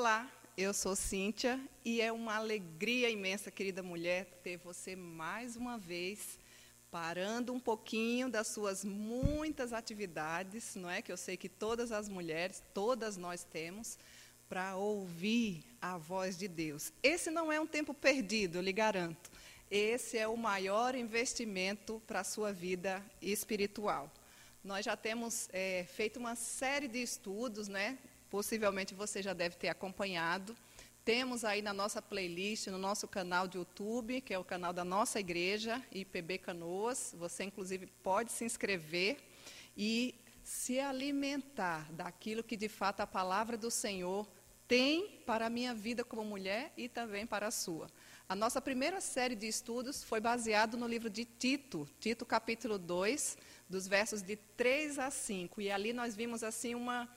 Olá, eu sou Cíntia e é uma alegria imensa, querida mulher, ter você mais uma vez parando um pouquinho das suas muitas atividades, não é? Que eu sei que todas as mulheres, todas nós temos, para ouvir a voz de Deus. Esse não é um tempo perdido, eu lhe garanto. Esse é o maior investimento para a sua vida espiritual. Nós já temos é, feito uma série de estudos, né? Possivelmente você já deve ter acompanhado. Temos aí na nossa playlist, no nosso canal de YouTube, que é o canal da nossa igreja, IPB Canoas. Você, inclusive, pode se inscrever e se alimentar daquilo que, de fato, a palavra do Senhor tem para a minha vida como mulher e também para a sua. A nossa primeira série de estudos foi baseado no livro de Tito, Tito capítulo 2, dos versos de 3 a 5. E ali nós vimos assim uma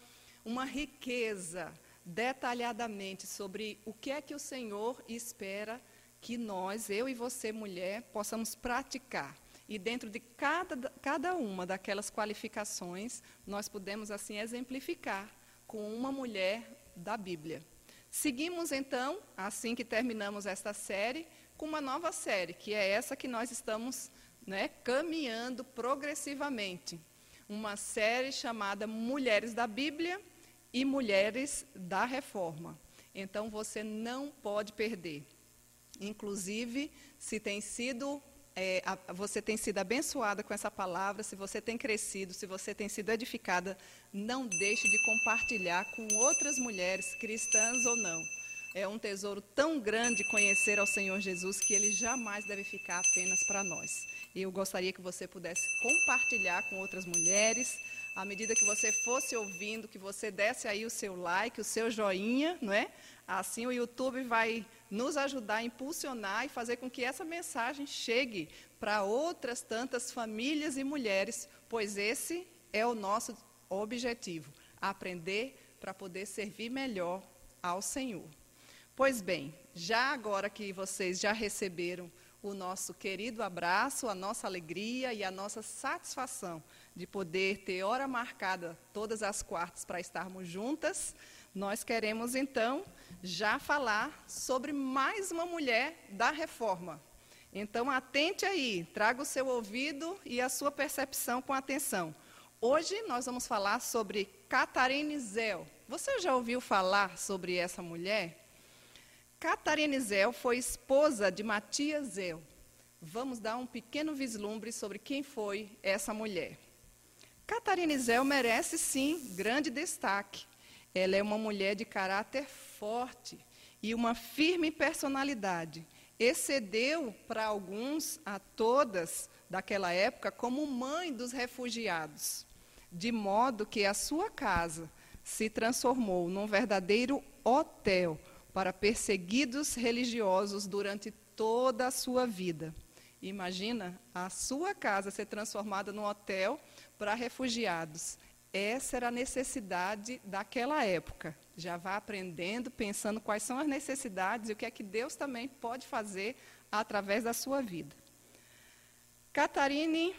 uma riqueza detalhadamente sobre o que é que o Senhor espera que nós, eu e você, mulher, possamos praticar. E dentro de cada, cada uma daquelas qualificações, nós podemos assim exemplificar com uma mulher da Bíblia. Seguimos então, assim que terminamos esta série, com uma nova série, que é essa que nós estamos né, caminhando progressivamente. Uma série chamada Mulheres da Bíblia, e mulheres da reforma. Então você não pode perder. Inclusive, se tem sido é, a, você tem sido abençoada com essa palavra, se você tem crescido, se você tem sido edificada, não deixe de compartilhar com outras mulheres, cristãs ou não. É um tesouro tão grande conhecer ao Senhor Jesus que ele jamais deve ficar apenas para nós. E eu gostaria que você pudesse compartilhar com outras mulheres, à medida que você fosse ouvindo, que você desse aí o seu like, o seu joinha, não é? Assim o YouTube vai nos ajudar a impulsionar e fazer com que essa mensagem chegue para outras tantas famílias e mulheres, pois esse é o nosso objetivo, aprender para poder servir melhor ao Senhor. Pois bem, já agora que vocês já receberam o nosso querido abraço, a nossa alegria e a nossa satisfação de poder ter hora marcada todas as quartas para estarmos juntas, nós queremos então já falar sobre mais uma mulher da reforma. Então atente aí, traga o seu ouvido e a sua percepção com atenção. Hoje nós vamos falar sobre Catarine Zel. Você já ouviu falar sobre essa mulher? Catarine Zel foi esposa de Matias Zel. Vamos dar um pequeno vislumbre sobre quem foi essa mulher. Catarine Zel merece sim grande destaque. Ela é uma mulher de caráter forte e uma firme personalidade. Excedeu para alguns, a todas daquela época, como mãe dos refugiados, de modo que a sua casa se transformou num verdadeiro hotel para perseguidos religiosos durante toda a sua vida. Imagina a sua casa ser transformada num hotel para refugiados. Essa era a necessidade daquela época. Já vá aprendendo, pensando quais são as necessidades e o que é que Deus também pode fazer através da sua vida. Catarine,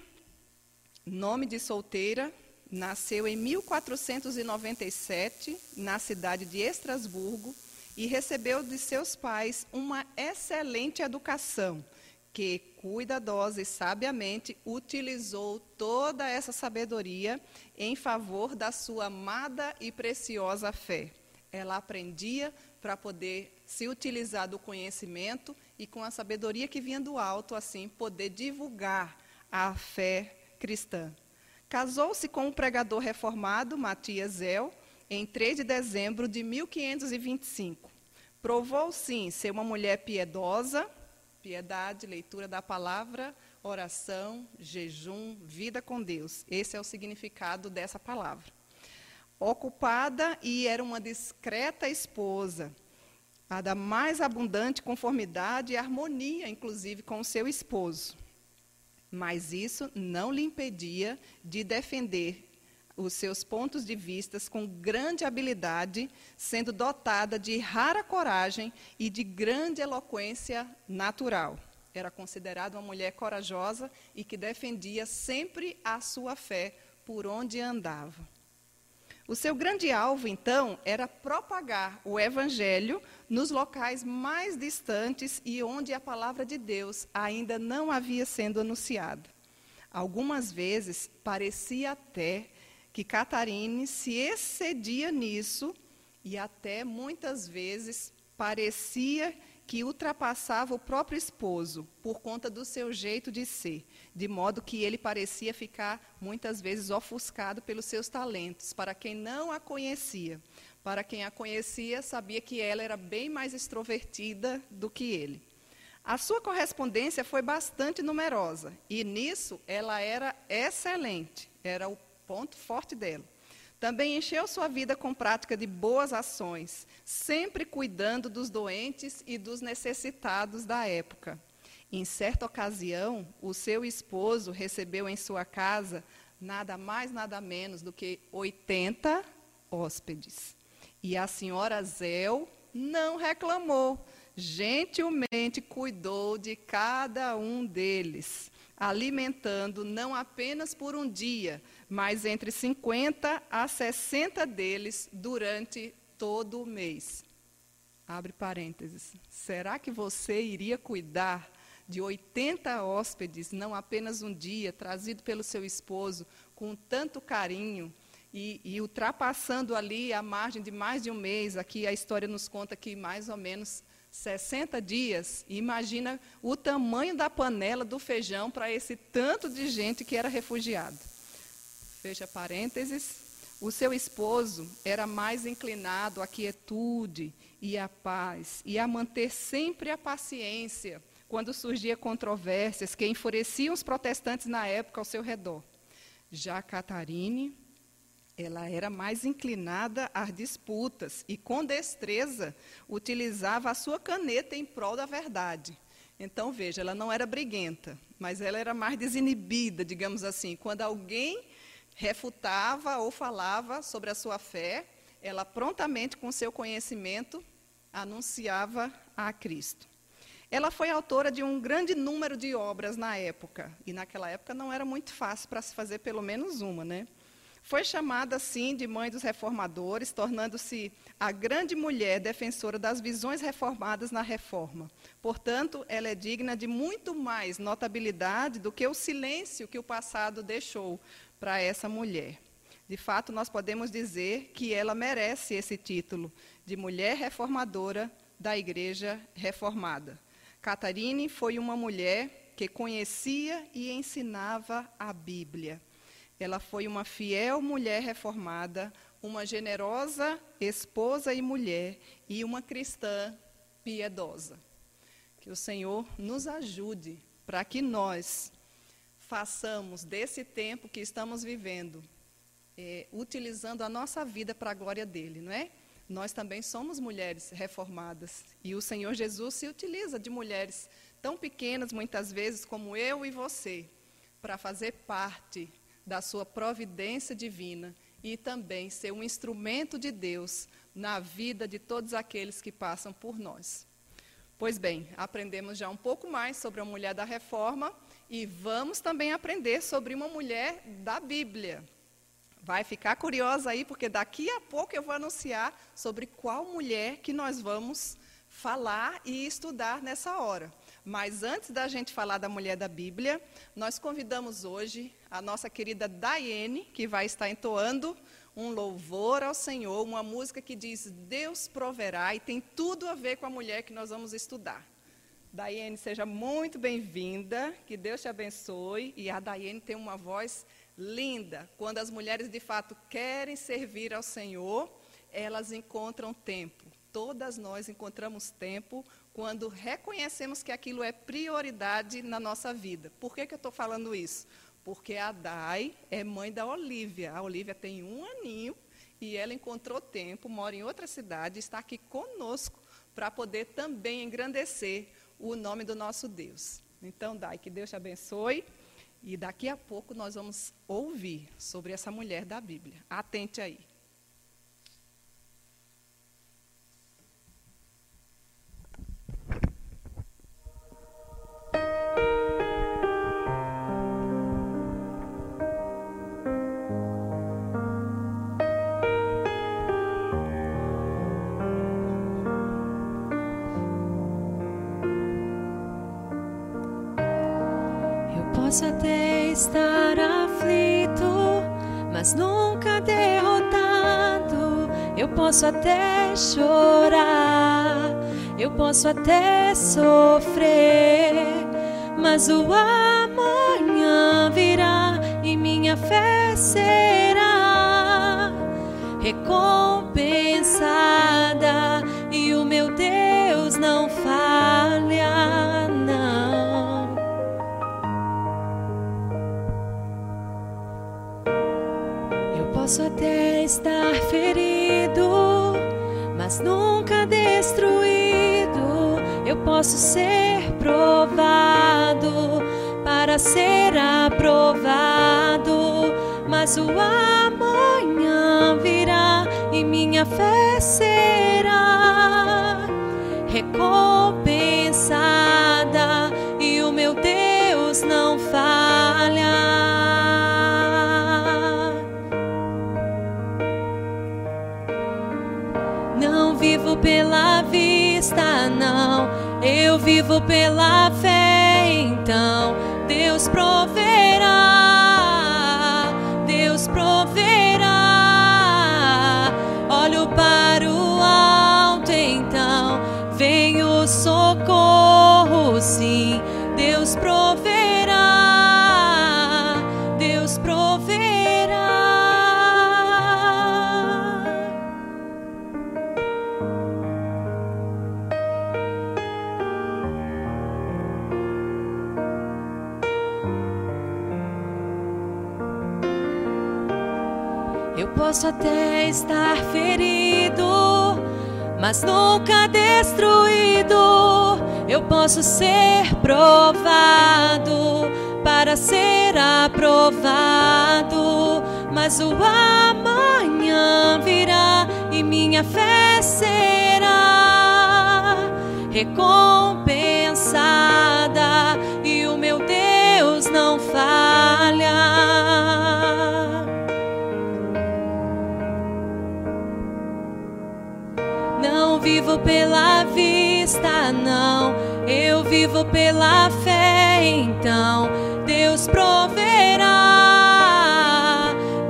nome de solteira, nasceu em 1497 na cidade de Estrasburgo e recebeu de seus pais uma excelente educação, que cuidadosa e sabiamente utilizou toda essa sabedoria em favor da sua amada e preciosa fé. Ela aprendia para poder se utilizar do conhecimento e com a sabedoria que vinha do alto, assim, poder divulgar a fé cristã. Casou-se com o pregador reformado Matias Zel, em 3 de dezembro de 1525. Provou, sim, ser uma mulher piedosa, piedade, leitura da palavra, oração, jejum, vida com Deus. Esse é o significado dessa palavra. Ocupada e era uma discreta esposa, a da mais abundante conformidade e harmonia, inclusive, com o seu esposo. Mas isso não lhe impedia de defender os seus pontos de vistas com grande habilidade, sendo dotada de rara coragem e de grande eloquência natural. Era considerada uma mulher corajosa e que defendia sempre a sua fé por onde andava. O seu grande alvo, então, era propagar o evangelho nos locais mais distantes e onde a palavra de Deus ainda não havia sendo anunciada. Algumas vezes parecia até que Catarine se excedia nisso e até muitas vezes parecia que ultrapassava o próprio esposo por conta do seu jeito de ser, de modo que ele parecia ficar muitas vezes ofuscado pelos seus talentos. Para quem não a conhecia, para quem a conhecia, sabia que ela era bem mais extrovertida do que ele. A sua correspondência foi bastante numerosa e nisso ela era excelente, era o ponto forte dela. Também encheu sua vida com prática de boas ações, sempre cuidando dos doentes e dos necessitados da época. Em certa ocasião, o seu esposo recebeu em sua casa nada mais, nada menos do que 80 hóspedes. E a senhora Zel não reclamou, gentilmente cuidou de cada um deles, alimentando não apenas por um dia, mas entre 50 a 60 deles durante todo o mês. Abre parênteses. Será que você iria cuidar de 80 hóspedes, não apenas um dia, trazido pelo seu esposo, com tanto carinho, e, e, ultrapassando ali a margem de mais de um mês? Aqui a história nos conta que mais ou menos 60 dias. Imagina o tamanho da panela do feijão para esse tanto de gente que era refugiado fecha parênteses, o seu esposo era mais inclinado à quietude e à paz e a manter sempre a paciência quando surgia controvérsias que enfureciam os protestantes na época ao seu redor. Já Catarine, ela era mais inclinada às disputas e com destreza utilizava a sua caneta em prol da verdade. Então, veja, ela não era briguenta, mas ela era mais desinibida, digamos assim. Quando alguém refutava ou falava sobre a sua fé, ela prontamente, com seu conhecimento, anunciava a Cristo. Ela foi autora de um grande número de obras na época, e naquela época não era muito fácil para se fazer pelo menos uma, né? Foi chamada assim de mãe dos reformadores, tornando-se a grande mulher defensora das visões reformadas na reforma. Portanto, ela é digna de muito mais notabilidade do que o silêncio que o passado deixou para essa mulher. De fato, nós podemos dizer que ela merece esse título de mulher reformadora da Igreja Reformada. Catarine foi uma mulher que conhecia e ensinava a Bíblia. Ela foi uma fiel mulher reformada, uma generosa esposa e mulher e uma cristã piedosa. Que o Senhor nos ajude para que nós façamos desse tempo que estamos vivendo, é, utilizando a nossa vida para a glória dele, não é? Nós também somos mulheres reformadas e o Senhor Jesus se utiliza de mulheres tão pequenas, muitas vezes, como eu e você, para fazer parte da sua providência divina e também ser um instrumento de Deus na vida de todos aqueles que passam por nós. Pois bem, aprendemos já um pouco mais sobre a mulher da reforma e vamos também aprender sobre uma mulher da Bíblia. Vai ficar curiosa aí, porque daqui a pouco eu vou anunciar sobre qual mulher que nós vamos falar e estudar nessa hora. Mas antes da gente falar da mulher da Bíblia, nós convidamos hoje a nossa querida Daiane, que vai estar entoando um louvor ao Senhor, uma música que diz Deus proverá e tem tudo a ver com a mulher que nós vamos estudar. Daiane, seja muito bem-vinda, que Deus te abençoe. E a Daiane tem uma voz linda. Quando as mulheres de fato querem servir ao Senhor, elas encontram tempo. Todas nós encontramos tempo quando reconhecemos que aquilo é prioridade na nossa vida. Por que, que eu estou falando isso? Porque a Dai é mãe da Olivia. A Olivia tem um aninho e ela encontrou tempo, mora em outra cidade, está aqui conosco para poder também engrandecer o nome do nosso Deus. Então, Dai, que Deus te abençoe. E daqui a pouco nós vamos ouvir sobre essa mulher da Bíblia. Atente aí. Estar aflito, mas nunca derrotado. Eu posso até chorar, eu posso até sofrer, mas o amanhã virá e minha fé será recompensada estar ferido, mas nunca destruído. Eu posso ser provado para ser aprovado, mas o amanhã virá e minha fé pela posso até estar ferido, mas nunca destruído. Eu posso ser provado para ser aprovado, mas o amanhã virá e minha fé será recompensada pela vista, não. Eu vivo pela fé, então Deus proverá.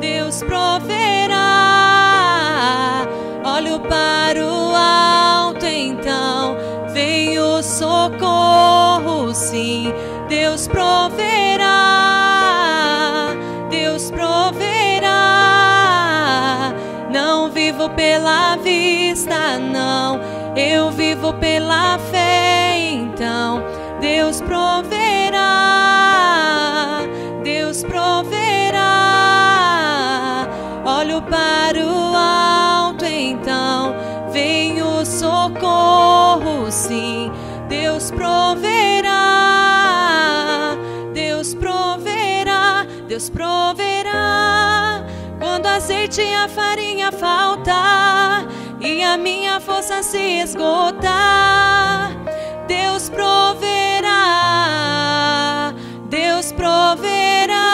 Deus proverá. Olho para o alto, então vem o socorro, sim. Deus proverá. Deus proverá. Não vivo pela vista, não. Vivo pela fé, então Deus proverá. Deus proverá. Olho para o alto, então vem o socorro, sim. Deus proverá. Deus proverá. Deus proverá. Quando azeite e a farinha faltar e a minha força se esgotar, Deus proverá, Deus proverá.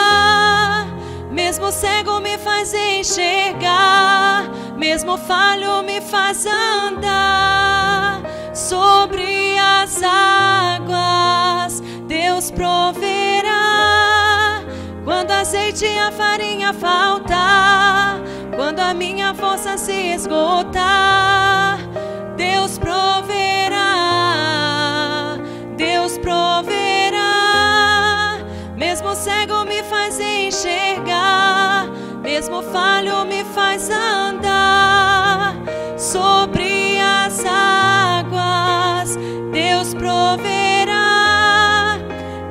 Mesmo cego me faz enxergar, mesmo falho me faz andar sobre as águas. Deus proverá. Quando azeite e a farinha faltar, quando a minha força se esgotar, Deus proverá, Deus proverá. Mesmo cego me faz enxergar, mesmo falho me faz andar sobre as águas, Deus proverá.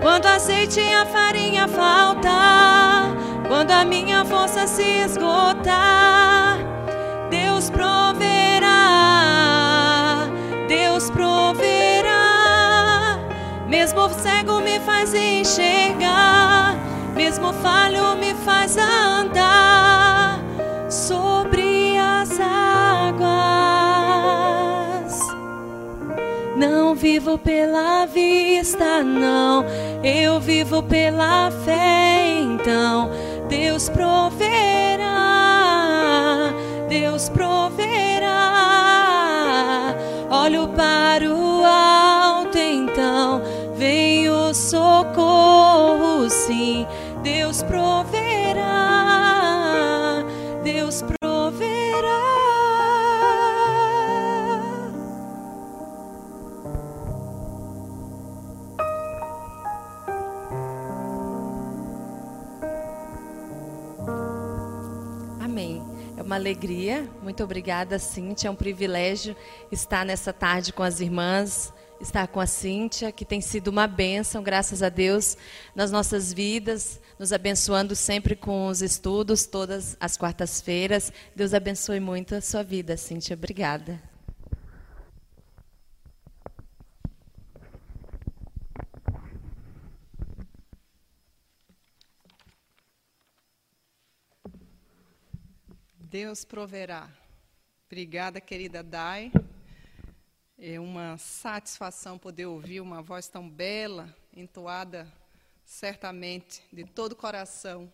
Quando azeite e a farinha faltar, quando a minha força se esgotar, Deus proverá, Deus proverá. Mesmo cego me faz enxergar, mesmo falho me faz andar sobre as águas. Não vivo pela vista, não. Eu vivo pela fé, então Deus proverá. Deus proverá. Olho para o alto, então vem o socorro, sim. Deus proverá, uma alegria. Muito obrigada, Cíntia. É um privilégio estar nessa tarde com as irmãs estar com a Cíntia, que tem sido uma bênção, graças a Deus, nas nossas vidas, nos abençoando sempre com os estudos, todas as quartas-feiras. Deus abençoe muito a sua vida, Cíntia. Obrigada. Deus proverá. Obrigada, querida Dai. É uma satisfação poder ouvir uma voz tão bela, entoada certamente de todo o coração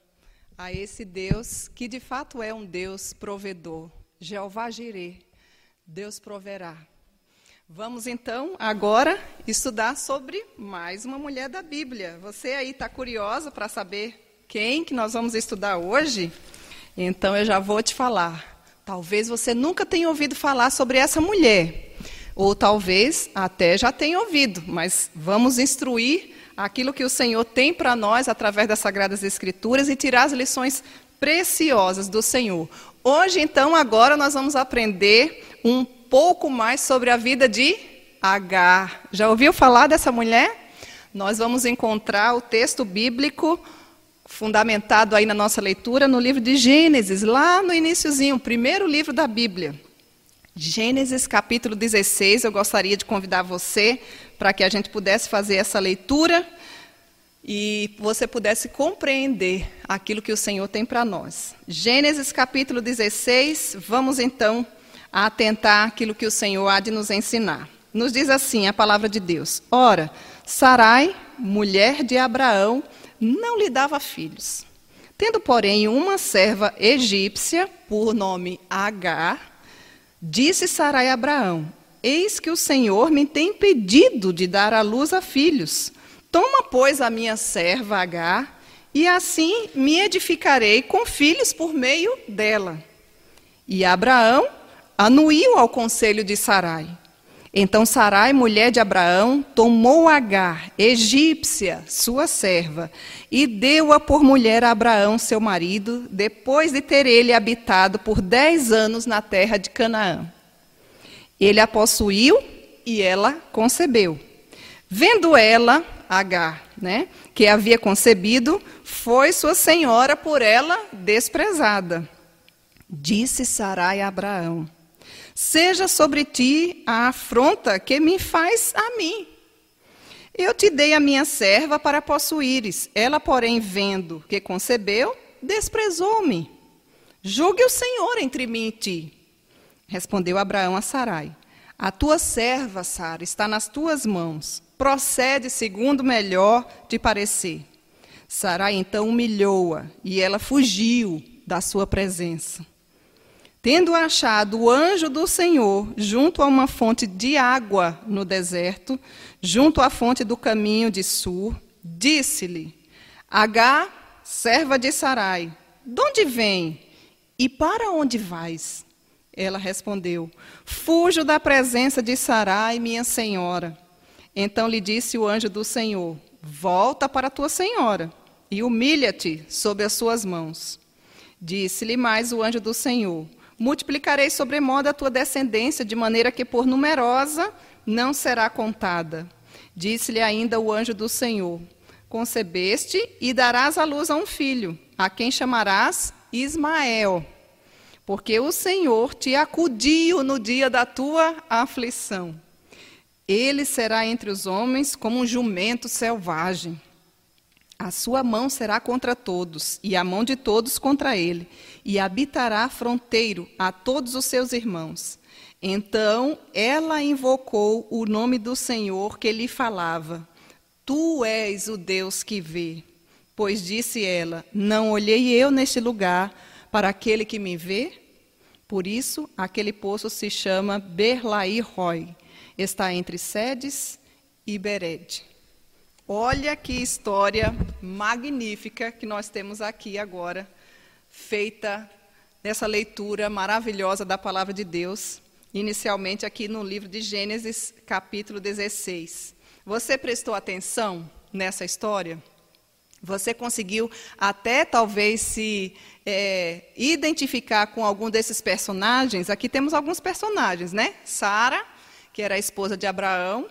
a esse Deus que de fato é um Deus provedor. Jeová Jireh, Deus proverá. Vamos então agora estudar sobre mais uma mulher da Bíblia. Você aí está curiosa para saber quem que nós vamos estudar hoje? Então eu já vou te falar. Talvez você nunca tenha ouvido falar sobre essa mulher. Ou talvez até já tenha ouvido, mas vamos instruir aquilo que o Senhor tem para nós através das Sagradas Escrituras e tirar as lições preciosas do Senhor. Hoje, então, agora nós vamos aprender um pouco mais sobre a vida de Agar. Já ouviu falar dessa mulher? Nós vamos encontrar o texto bíblico fundamentado aí na nossa leitura no livro de Gênesis, lá no iníciozinho, o primeiro livro da Bíblia. Gênesis capítulo 16, eu gostaria de convidar você para que a gente pudesse fazer essa leitura e você pudesse compreender aquilo que o Senhor tem para nós. Gênesis capítulo 16, vamos então atentar aquilo que o Senhor há de nos ensinar. Nos diz assim a palavra de Deus: Ora, Sarai, mulher de Abraão, não lhe dava filhos. Tendo, porém, uma serva egípcia, por nome Agar, Disse Sarai a Abraão: Eis que o Senhor me tem impedido de dar à luz a filhos. Toma, pois, a minha serva Agar, e assim me edificarei com filhos por meio dela. E Abraão anuiu ao conselho de Sarai. Então Sarai, mulher de Abraão, tomou Agar, egípcia, sua serva, e deu-a por mulher a Abraão, seu marido, depois de ter ele habitado por dez anos na terra de Canaã. Ele a possuiu e ela concebeu. Vendo ela, Agar, né, que havia concebido, foi sua senhora por ela desprezada. Disse Sarai a Abraão: Seja sobre ti a afronta que me faz a mim. Eu te dei a minha serva para possuíres. Ela, porém, vendo que concebeu, desprezou-me. Julgue o Senhor entre mim e ti. Respondeu Abraão a Sarai: A tua serva, Sara, está nas tuas mãos. Procede segundo melhor te parecer. Sarai então humilhou-a e ela fugiu da sua presença. Tendo achado o anjo do Senhor junto a uma fonte de água no deserto, junto à fonte do caminho de Sur, disse-lhe: Agá, serva de Sarai, de onde vem e para onde vais? Ela respondeu: Fujo da presença de Sarai, minha senhora. Então lhe disse o anjo do Senhor: Volta para tua senhora e humilha-te sob as suas mãos. Disse-lhe mais o anjo do Senhor: Multiplicarei sobremodo a tua descendência, de maneira que por numerosa não será contada. Disse-lhe ainda o anjo do Senhor: Concebeste e darás à luz a um filho, a quem chamarás Ismael, porque o Senhor te acudiu no dia da tua aflição. Ele será entre os homens como um jumento selvagem. A sua mão será contra todos, e a mão de todos contra ele, e habitará fronteiro a todos os seus irmãos. Então ela invocou o nome do Senhor que lhe falava: Tu és o Deus que vê. Pois disse ela: Não olhei eu neste lugar para aquele que me vê? Por isso, aquele poço se chama Berlaí Roy. Está entre Sedes e Bered. Olha que história magnífica que nós temos aqui agora, feita nessa leitura maravilhosa da palavra de Deus, inicialmente aqui no livro de Gênesis, capítulo 16. Você prestou atenção nessa história? Você conseguiu até talvez se é, identificar com algum desses personagens? Aqui temos alguns personagens, né? Sara, que era a esposa de Abraão,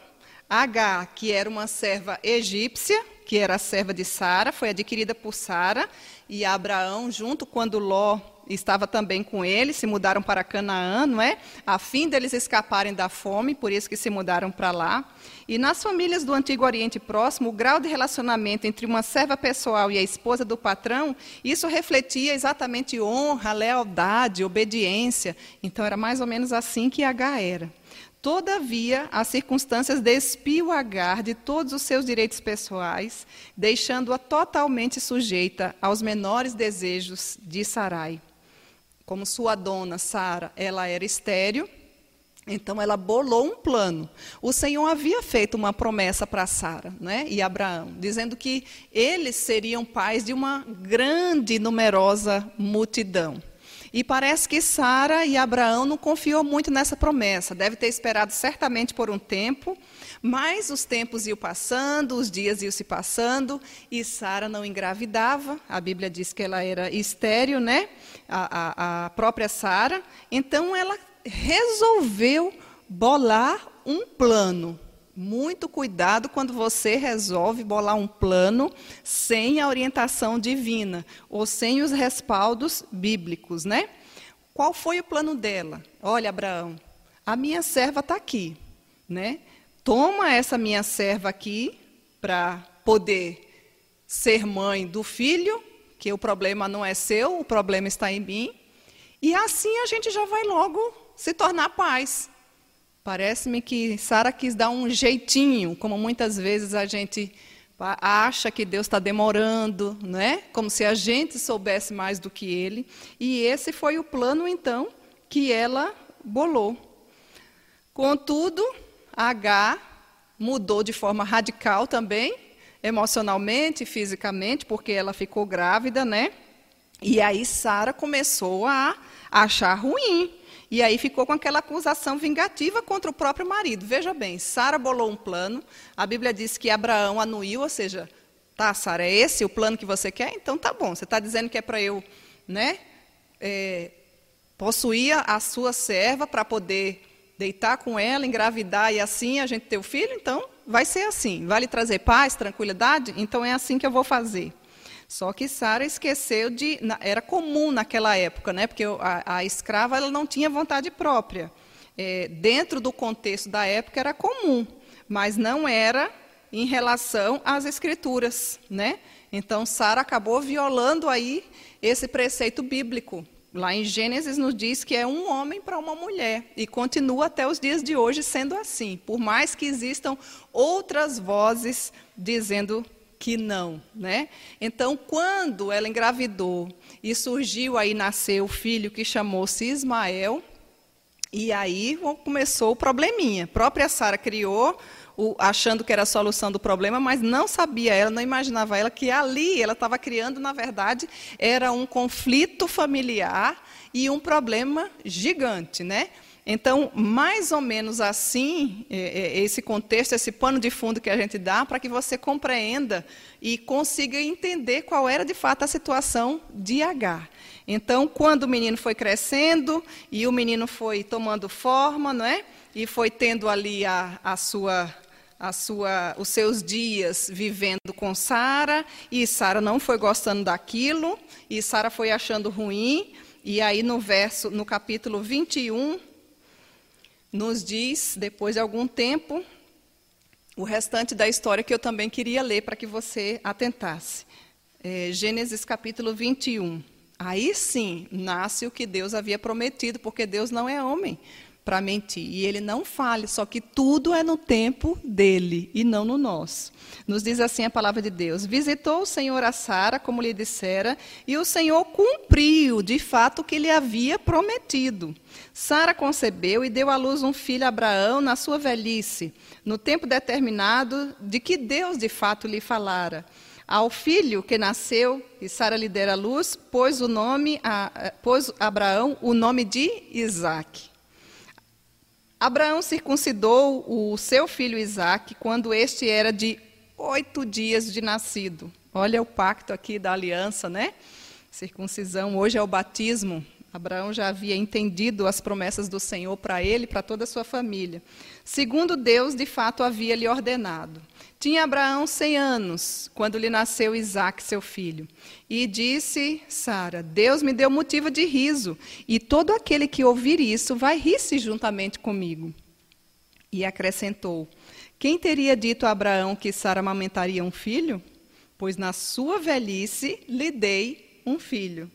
H, que era uma serva egípcia, que era a serva de Sara, foi adquirida por Sara, e Abraão, junto quando Ló estava também com ele, se mudaram para Canaã, não é? A fim deles escaparem da fome, por isso que se mudaram para lá. E nas famílias do Antigo Oriente Próximo, o grau de relacionamento entre uma serva pessoal e a esposa do patrão, isso refletia exatamente honra, lealdade, obediência. Então era mais ou menos assim que H era. Todavia, as circunstâncias despiam Agar de todos os seus direitos pessoais, deixando-a totalmente sujeita aos menores desejos de Sarai. Como sua dona, Sara, ela era estéril, então ela bolou um plano. O Senhor havia feito uma promessa para Sara né, e Abraão, dizendo que eles seriam pais de uma grande e numerosa multidão. E parece que Sara e Abraão não confiou muito nessa promessa. Deve ter esperado certamente por um tempo, mas os tempos iam passando, os dias iam se passando, e Sara não engravidava. A Bíblia diz que ela era estéril, né? A, a, a própria Sara. Então ela resolveu bolar um plano. Muito cuidado quando você resolve bolar um plano sem a orientação divina ou sem os respaldos bíblicos, né? Qual foi o plano dela? Olha, Abraão, a minha serva está aqui, né? Toma essa minha serva aqui para poder ser mãe do filho, que o problema não é seu, o problema está em mim. E assim a gente já vai logo se tornar paz. Parece-me que Sara quis dar um jeitinho, como muitas vezes a gente acha que Deus está demorando, né? como se a gente soubesse mais do que Ele. E esse foi o plano, então, que ela bolou. Contudo, H mudou de forma radical também, emocionalmente, fisicamente, porque ela ficou grávida, né? E aí Sara começou a achar ruim e aí ficou com aquela acusação vingativa contra o próprio marido. Veja bem, Sara bolou um plano, a Bíblia diz que Abraão anuiu, ou seja, tá, Sara, é esse o plano que você quer? Então tá bom, você está dizendo que é para eu né, é, possuir a sua serva para poder deitar com ela, engravidar e assim a gente ter o filho? Então vai ser assim. Vai lhe trazer paz, tranquilidade? Então é assim que eu vou fazer. Só que Sara esqueceu de. Era comum naquela época, né? porque a, a escrava ela não tinha vontade própria. É, dentro do contexto da época era comum, mas não era em relação às escrituras. Né? Então Sara acabou violando aí esse preceito bíblico. Lá em Gênesis nos diz que é um homem para uma mulher. E continua até os dias de hoje sendo assim. Por mais que existam outras vozes dizendo que não, né? Então, quando ela engravidou e surgiu aí nasceu o filho que chamou-se Ismael, e aí começou o probleminha. A própria Sara criou o, achando que era a solução do problema, mas não sabia ela, não imaginava ela que ali ela estava criando, na verdade, era um conflito familiar e um problema gigante, né? Então, mais ou menos assim, é, é, esse contexto, esse pano de fundo que a gente dá para que você compreenda e consiga entender qual era de fato a situação de Agar. Então, quando o menino foi crescendo e o menino foi tomando forma, não é? E foi tendo ali a, a sua sua, os seus dias vivendo com Sara, e Sara não foi gostando daquilo, e Sara foi achando ruim, e aí no verso, no capítulo 21, nos diz, depois de algum tempo, o restante da história que eu também queria ler para que você atentasse. É, Gênesis capítulo 21. Aí sim nasce o que Deus havia prometido, porque Deus não é homem para mentir. E ele não falha, só que tudo é no tempo dele e não no nosso. Nos diz assim a palavra de Deus: Visitou o Senhor a Sara, como lhe dissera, e o Senhor cumpriu de fato o que lhe havia prometido. Sara concebeu e deu à luz um filho a Abraão na sua velhice, no tempo determinado de que Deus de fato lhe falara. Ao filho que nasceu, e Sara lhe dera luz, pôs o nome a, pôs Abraão o nome de Isaque. Abraão circuncidou o seu filho Isaque quando este era de oito dias de nascido. Olha o pacto aqui da aliança, né? Circuncisão, hoje é o batismo. Abraão já havia entendido as promessas do Senhor para ele e para toda a sua família. Segundo Deus, de fato, havia lhe ordenado. Tinha Abraão cem anos quando lhe nasceu Isaac, seu filho. E disse Sara: Deus me deu motivo de riso, e todo aquele que ouvir isso vai rir-se juntamente comigo. E acrescentou: Quem teria dito a Abraão que Sara amamentaria um filho? Pois na sua velhice lhe dei um filho.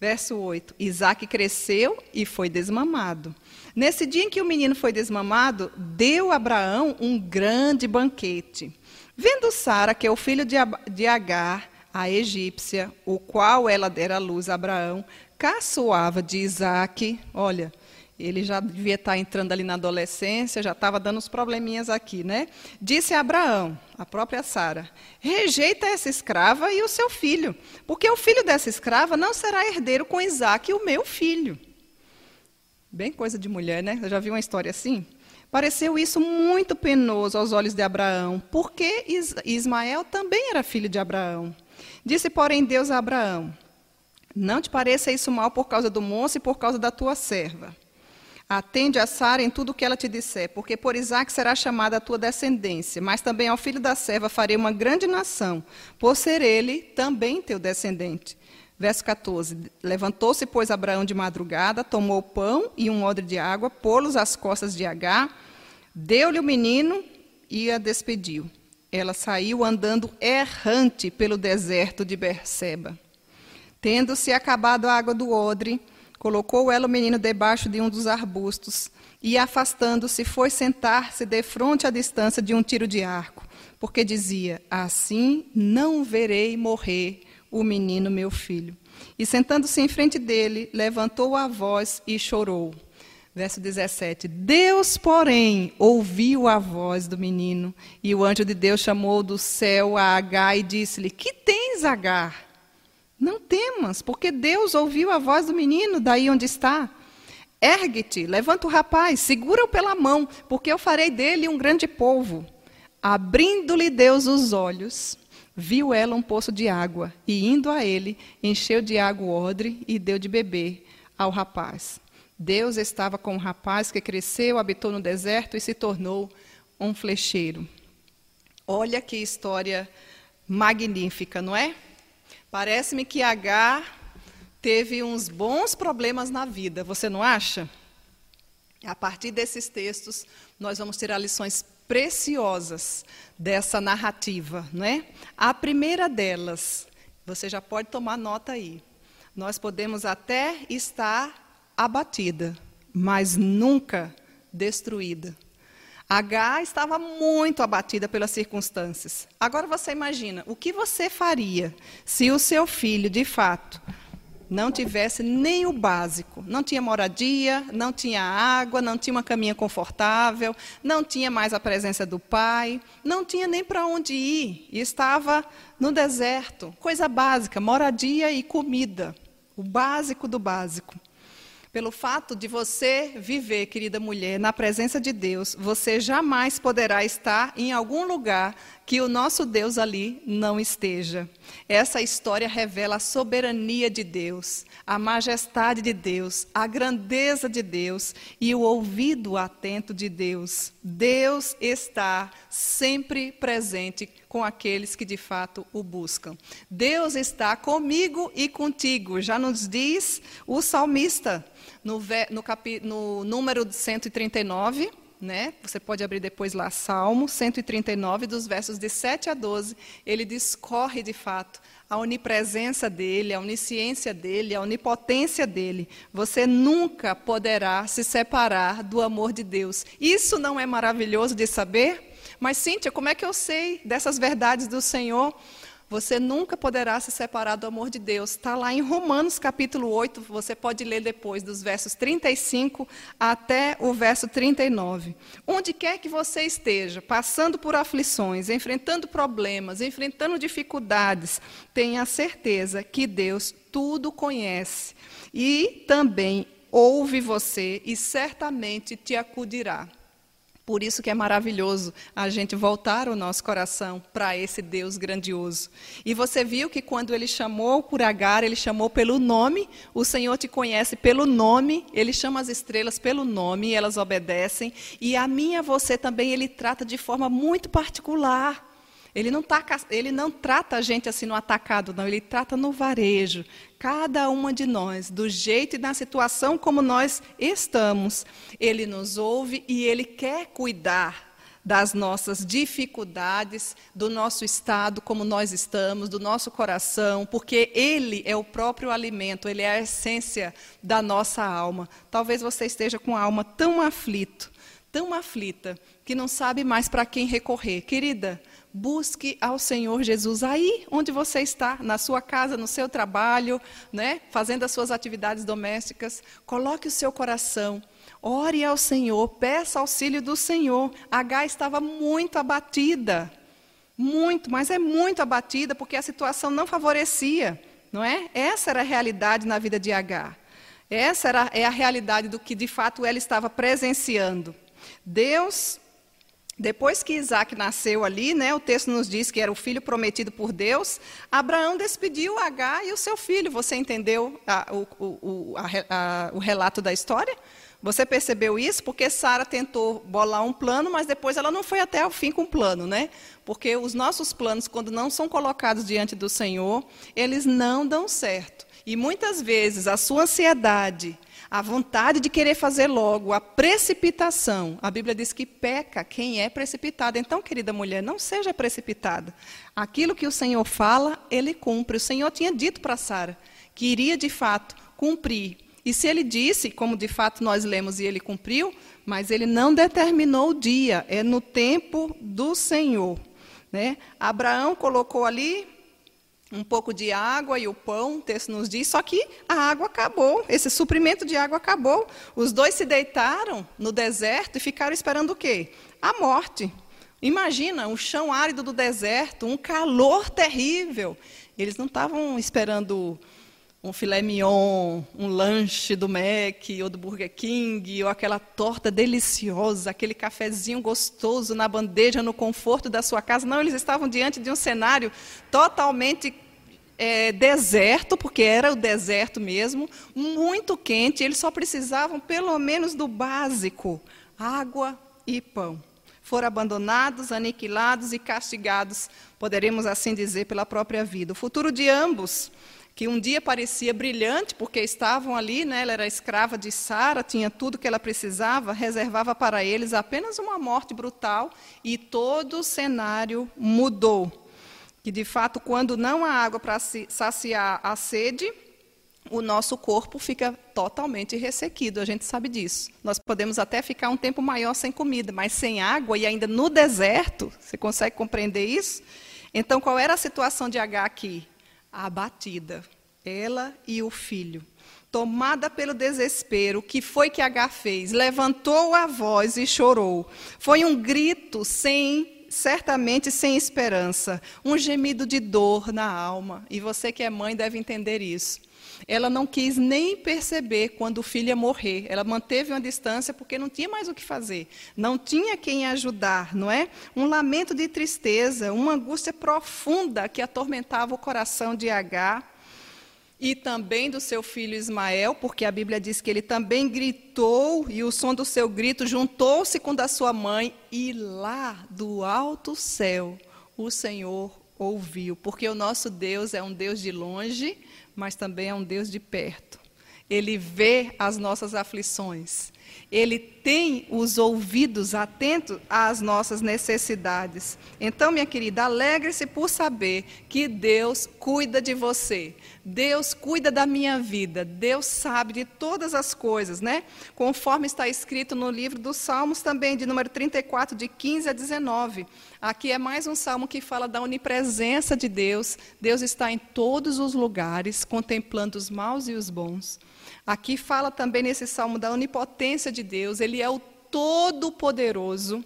Verso 8: Isaac cresceu e foi desmamado. Nesse dia em que o menino foi desmamado, deu Abraão um grande banquete. Vendo Sara que o filho de Agar, a egípcia, o qual ela dera luz a Abraão, caçoava de Isaac, olha, ele já devia estar entrando ali na adolescência, já estava dando uns probleminhas aqui, né? Disse a Abraão, a própria Sara: rejeita essa escrava e o seu filho, porque o filho dessa escrava não será herdeiro com Isaac, o meu filho. Bem coisa de mulher, né? Eu já vi uma história assim? Pareceu isso muito penoso aos olhos de Abraão, porque Ismael também era filho de Abraão. Disse, porém, Deus a Abraão: Não te pareça isso mal por causa do moço e por causa da tua serva. Atende a Sara em tudo o que ela te disser, porque por Isaac será chamada a tua descendência, mas também ao filho da serva farei uma grande nação, por ser ele também teu descendente. Verso 14: Levantou-se, pois, Abraão de madrugada, tomou pão e um odre de água, pô-los às costas de Agar, deu-lhe o menino e a despediu. Ela saiu andando errante pelo deserto de Berseba. Tendo-se acabado a água do odre, Colocou ela o menino debaixo de um dos arbustos e, afastando-se, foi sentar-se defronte à distância de um tiro de arco, porque dizia: Assim não verei morrer o menino meu filho. E sentando-se em frente dele, levantou a voz e chorou. Verso 17: Deus, porém, ouviu a voz do menino, e o anjo de Deus chamou do céu a Agar e disse-lhe: Que tens, Agar? Não temas, porque Deus ouviu a voz do menino daí onde está. Ergue-te, levanta o rapaz, segura-o pela mão, porque eu farei dele um grande povo. Abrindo-lhe Deus os olhos, viu ela um poço de água, e indo a ele, encheu de água o odre e deu de beber ao rapaz. Deus estava com o rapaz que cresceu, habitou no deserto e se tornou um flecheiro. Olha que história magnífica, não é? Parece-me que Agar teve uns bons problemas na vida, você não acha? A partir desses textos, nós vamos tirar lições preciosas dessa narrativa, não é? A primeira delas, você já pode tomar nota aí. Nós podemos até estar abatida, mas nunca destruída. H estava muito abatida pelas circunstâncias. Agora você imagina, o que você faria se o seu filho, de fato, não tivesse nem o básico? Não tinha moradia, não tinha água, não tinha uma caminha confortável, não tinha mais a presença do pai, não tinha nem para onde ir, e estava no deserto. Coisa básica, moradia e comida. O básico do básico. Pelo fato de você viver, querida mulher, na presença de Deus, você jamais poderá estar em algum lugar que o nosso Deus ali não esteja. Essa história revela a soberania de Deus, a majestade de Deus, a grandeza de Deus e o ouvido atento de Deus. Deus está sempre presente com aqueles que de fato o buscam. Deus está comigo e contigo, já nos diz o salmista no, no, no número 139, né? Você pode abrir depois lá Salmo 139, dos versos de 7 a 12. Ele discorre de fato a onipresença dele, a onisciência dele, a onipotência dele. Você nunca poderá se separar do amor de Deus. Isso não é maravilhoso de saber? Mas, Cíntia, como é que eu sei dessas verdades do Senhor? Você nunca poderá se separar do amor de Deus. Está lá em Romanos capítulo 8, você pode ler depois, dos versos 35 até o verso 39. Onde quer que você esteja, passando por aflições, enfrentando problemas, enfrentando dificuldades, tenha certeza que Deus tudo conhece e também ouve você e certamente te acudirá. Por isso que é maravilhoso a gente voltar o nosso coração para esse Deus grandioso. E você viu que quando ele chamou por Agar, ele chamou pelo nome, o Senhor te conhece pelo nome, ele chama as estrelas pelo nome, elas obedecem, e a minha você também ele trata de forma muito particular. Ele não, ele não trata a gente assim no atacado, não, ele trata no varejo. Cada uma de nós, do jeito e na situação como nós estamos, ele nos ouve e ele quer cuidar das nossas dificuldades, do nosso estado, como nós estamos, do nosso coração, porque Ele é o próprio alimento, Ele é a essência da nossa alma. Talvez você esteja com a alma tão aflito, tão aflita, que não sabe mais para quem recorrer. Querida, busque ao Senhor Jesus aí onde você está, na sua casa, no seu trabalho, né, fazendo as suas atividades domésticas. Coloque o seu coração, ore ao Senhor, peça auxílio do Senhor. H estava muito abatida, muito, mas é muito abatida porque a situação não favorecia, não é? Essa era a realidade na vida de H. Essa era, é a realidade do que de fato ela estava presenciando. Deus depois que Isaac nasceu ali, né, o texto nos diz que era o filho prometido por Deus, Abraão despediu Agar e o seu filho. Você entendeu a, o, o, a, a, o relato da história? Você percebeu isso? Porque Sara tentou bolar um plano, mas depois ela não foi até o fim com o plano, né? Porque os nossos planos, quando não são colocados diante do Senhor, eles não dão certo. E muitas vezes a sua ansiedade, a vontade de querer fazer logo, a precipitação. A Bíblia diz que peca quem é precipitado. Então, querida mulher, não seja precipitada. Aquilo que o Senhor fala, ele cumpre. O Senhor tinha dito para Sara que iria de fato cumprir. E se ele disse, como de fato nós lemos e ele cumpriu, mas ele não determinou o dia, é no tempo do Senhor. Né? Abraão colocou ali um pouco de água e o pão, o texto nos diz, só que a água acabou, esse suprimento de água acabou. Os dois se deitaram no deserto e ficaram esperando o quê? A morte. Imagina, um chão árido do deserto, um calor terrível. Eles não estavam esperando um filé mignon, um lanche do Mac ou do Burger King, ou aquela torta deliciosa, aquele cafezinho gostoso na bandeja, no conforto da sua casa. Não, eles estavam diante de um cenário totalmente é, deserto, porque era o deserto mesmo, muito quente, eles só precisavam pelo menos do básico: água e pão. Foram abandonados, aniquilados e castigados, poderemos assim dizer, pela própria vida. O futuro de ambos, que um dia parecia brilhante, porque estavam ali, né, ela era escrava de Sara, tinha tudo que ela precisava, reservava para eles apenas uma morte brutal, e todo o cenário mudou que de fato, quando não há água para saciar a sede, o nosso corpo fica totalmente ressequido, a gente sabe disso. Nós podemos até ficar um tempo maior sem comida, mas sem água e ainda no deserto, você consegue compreender isso? Então, qual era a situação de H aqui? Abatida, ela e o filho. Tomada pelo desespero, o que foi que H fez? Levantou a voz e chorou. Foi um grito sem certamente sem esperança, um gemido de dor na alma. E você que é mãe deve entender isso. Ela não quis nem perceber quando o filho ia morrer. Ela manteve uma distância porque não tinha mais o que fazer. Não tinha quem ajudar, não é? Um lamento de tristeza, uma angústia profunda que atormentava o coração de Agar e também do seu filho Ismael, porque a Bíblia diz que ele também gritou, e o som do seu grito juntou-se com o da sua mãe, e lá do alto céu o Senhor ouviu, porque o nosso Deus é um Deus de longe, mas também é um Deus de perto. Ele vê as nossas aflições, ele tem os ouvidos atentos às nossas necessidades. Então, minha querida, alegre-se por saber que Deus cuida de você. Deus cuida da minha vida. Deus sabe de todas as coisas, né? Conforme está escrito no livro dos Salmos também, de número 34, de 15 a 19. Aqui é mais um salmo que fala da onipresença de Deus. Deus está em todos os lugares, contemplando os maus e os bons. Aqui fala também nesse salmo da onipotência de Deus. Ele é o todo-poderoso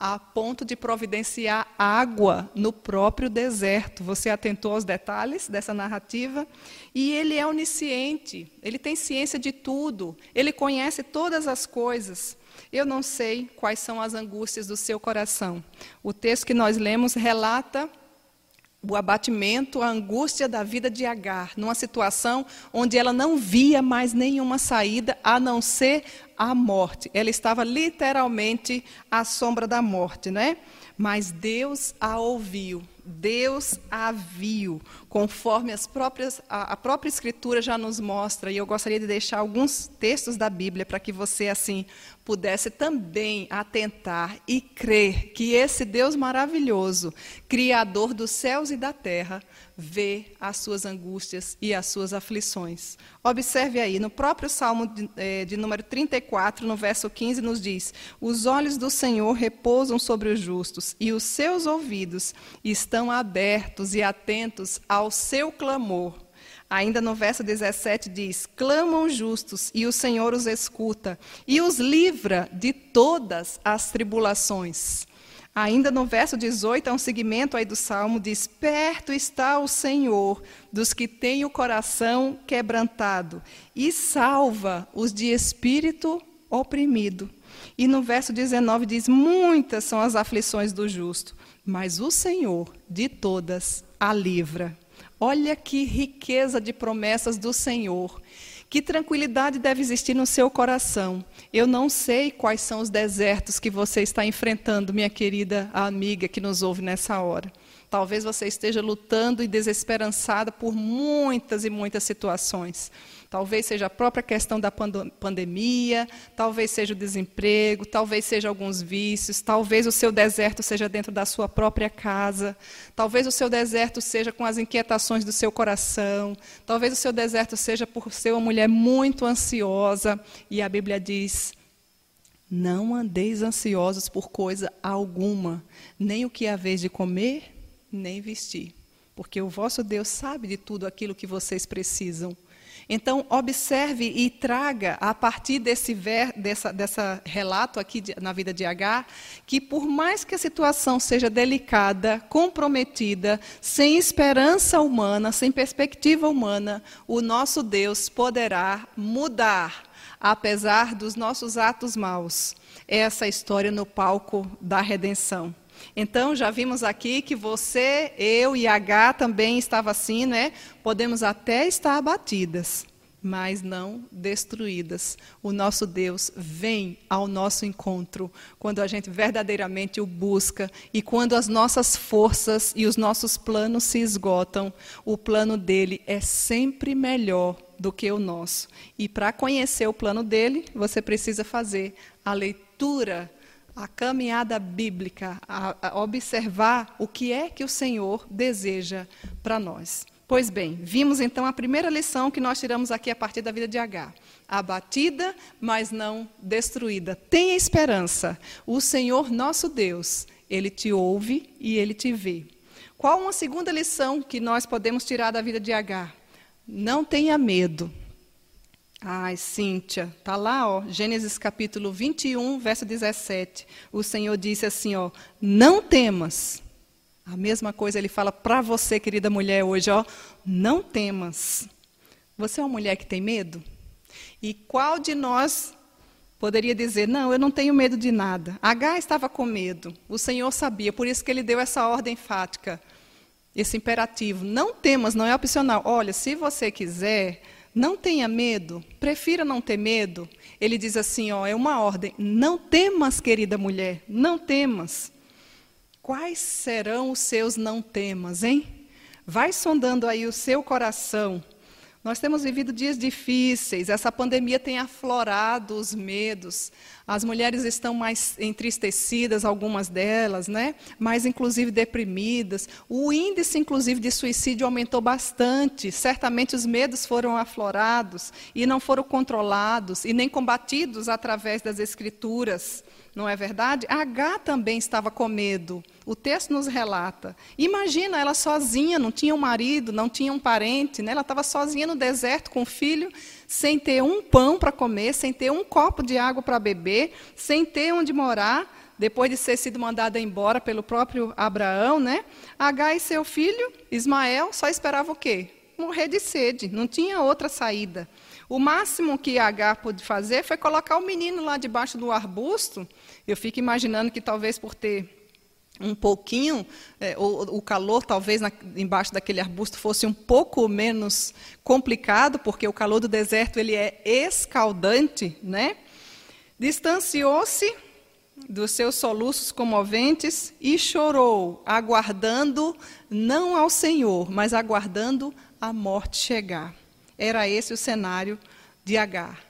a ponto de providenciar água no próprio deserto. Você atentou aos detalhes dessa narrativa? E ele é onisciente, ele tem ciência de tudo, ele conhece todas as coisas. Eu não sei quais são as angústias do seu coração. O texto que nós lemos relata o abatimento, a angústia da vida de Agar, numa situação onde ela não via mais nenhuma saída a não ser a morte. Ela estava literalmente à sombra da morte, né? Mas Deus a ouviu, Deus a viu, conforme as próprias, a, a própria Escritura já nos mostra, e eu gostaria de deixar alguns textos da Bíblia para que você assim pudesse também atentar e crer que esse Deus maravilhoso, Criador dos céus e da terra, vê as suas angústias e as suas aflições. Observe aí, no próprio Salmo de, eh, de número 34, no verso 15, nos diz: Os olhos do Senhor repousam sobre os justos, e os seus ouvidos estão abertos e atentos ao seu clamor. Ainda no verso 17 diz: Clamam justos, e o Senhor os escuta, e os livra de todas as tribulações. Ainda no verso 18, há um segmento aí do salmo, diz: Perto está o Senhor dos que têm o coração quebrantado, e salva os de espírito oprimido. E no verso 19 diz: Muitas são as aflições do justo, mas o Senhor de todas a livra. Olha que riqueza de promessas do Senhor. Que tranquilidade deve existir no seu coração. Eu não sei quais são os desertos que você está enfrentando, minha querida amiga que nos ouve nessa hora. Talvez você esteja lutando e desesperançada por muitas e muitas situações. Talvez seja a própria questão da pandemia, talvez seja o desemprego, talvez seja alguns vícios, talvez o seu deserto seja dentro da sua própria casa, talvez o seu deserto seja com as inquietações do seu coração, talvez o seu deserto seja por ser uma mulher muito ansiosa, e a Bíblia diz: não andeis ansiosos por coisa alguma, nem o que é a vez de comer, nem vestir, porque o vosso Deus sabe de tudo aquilo que vocês precisam. Então, observe e traga, a partir desse ver, dessa, dessa relato aqui de, na vida de Agar, que por mais que a situação seja delicada, comprometida, sem esperança humana, sem perspectiva humana, o nosso Deus poderá mudar, apesar dos nossos atos maus. Essa é história no palco da redenção. Então, já vimos aqui que você, eu e H também estava assim, né? Podemos até estar abatidas, mas não destruídas. O nosso Deus vem ao nosso encontro quando a gente verdadeiramente o busca e quando as nossas forças e os nossos planos se esgotam, o plano dele é sempre melhor do que o nosso. E para conhecer o plano dele, você precisa fazer a leitura a caminhada bíblica, a, a observar o que é que o Senhor deseja para nós. Pois bem, vimos então a primeira lição que nós tiramos aqui a partir da vida de Agar. Abatida, mas não destruída. Tenha esperança. O Senhor nosso Deus, Ele te ouve e Ele te vê. Qual uma segunda lição que nós podemos tirar da vida de Agar? Não tenha medo. Ai, Cíntia, tá lá, ó, Gênesis capítulo 21, verso 17. O Senhor disse assim, ó: "Não temas". A mesma coisa ele fala para você, querida mulher, hoje, ó: "Não temas". Você é uma mulher que tem medo? E qual de nós poderia dizer: "Não, eu não tenho medo de nada"? H estava com medo. O Senhor sabia, por isso que ele deu essa ordem enfática, esse imperativo: "Não temas", não é opcional. Olha, se você quiser, não tenha medo, prefira não ter medo. Ele diz assim, ó, é uma ordem: não temas, querida mulher, não temas. Quais serão os seus não temas, hein? Vai sondando aí o seu coração. Nós temos vivido dias difíceis, essa pandemia tem aflorado os medos. As mulheres estão mais entristecidas, algumas delas, né? mais inclusive deprimidas. O índice, inclusive, de suicídio aumentou bastante. Certamente os medos foram aflorados e não foram controlados e nem combatidos através das escrituras. Não é verdade? H também estava com medo. O texto nos relata. Imagina ela sozinha, não tinha um marido, não tinha um parente, né? ela estava sozinha no deserto com o filho, sem ter um pão para comer, sem ter um copo de água para beber, sem ter onde morar, depois de ter sido mandada embora pelo próprio Abraão, né? H e seu filho, Ismael, só esperava o quê? Morrer de sede, não tinha outra saída. O máximo que H pôde fazer foi colocar o menino lá debaixo do arbusto. Eu fico imaginando que talvez por ter um pouquinho, é, o, o, calor talvez na, embaixo daquele arbusto fosse um pouco menos complicado, porque o calor do deserto ele é escaldante, né? Distanciou-se dos seus soluços comoventes e chorou, aguardando não ao Senhor, mas aguardando a morte chegar. Era esse o cenário de Agar.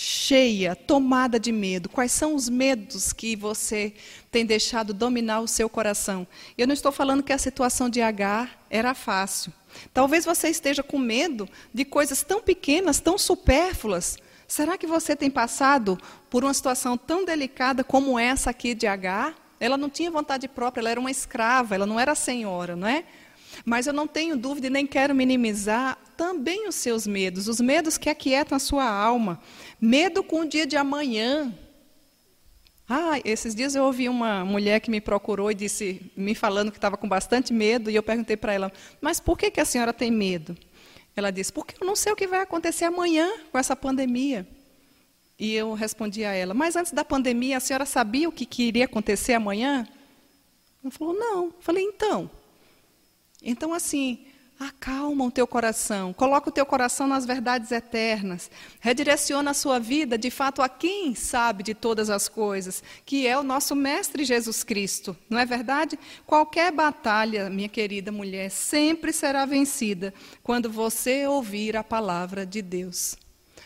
Cheia, tomada de medo. Quais são os medos que você tem deixado dominar o seu coração? Eu não estou falando que a situação de Agar era fácil. Talvez você esteja com medo de coisas tão pequenas, tão supérfluas. Será que você tem passado por uma situação tão delicada como essa aqui de Agar? Ela não tinha vontade própria, ela era uma escrava, ela não era senhora, não é? Mas eu não tenho dúvida e nem quero minimizar também os seus medos, os medos que aquietam a sua alma. Medo com o dia de amanhã. Ah, esses dias eu ouvi uma mulher que me procurou e disse, me falando que estava com bastante medo, e eu perguntei para ela, mas por que, que a senhora tem medo? Ela disse, porque eu não sei o que vai acontecer amanhã com essa pandemia. E eu respondi a ela, mas antes da pandemia, a senhora sabia o que, que iria acontecer amanhã? Ela falou, não. Eu falei, então, então, assim, acalma o teu coração, coloca o teu coração nas verdades eternas, redireciona a sua vida, de fato, a quem sabe de todas as coisas, que é o nosso Mestre Jesus Cristo, não é verdade? Qualquer batalha, minha querida mulher, sempre será vencida quando você ouvir a palavra de Deus.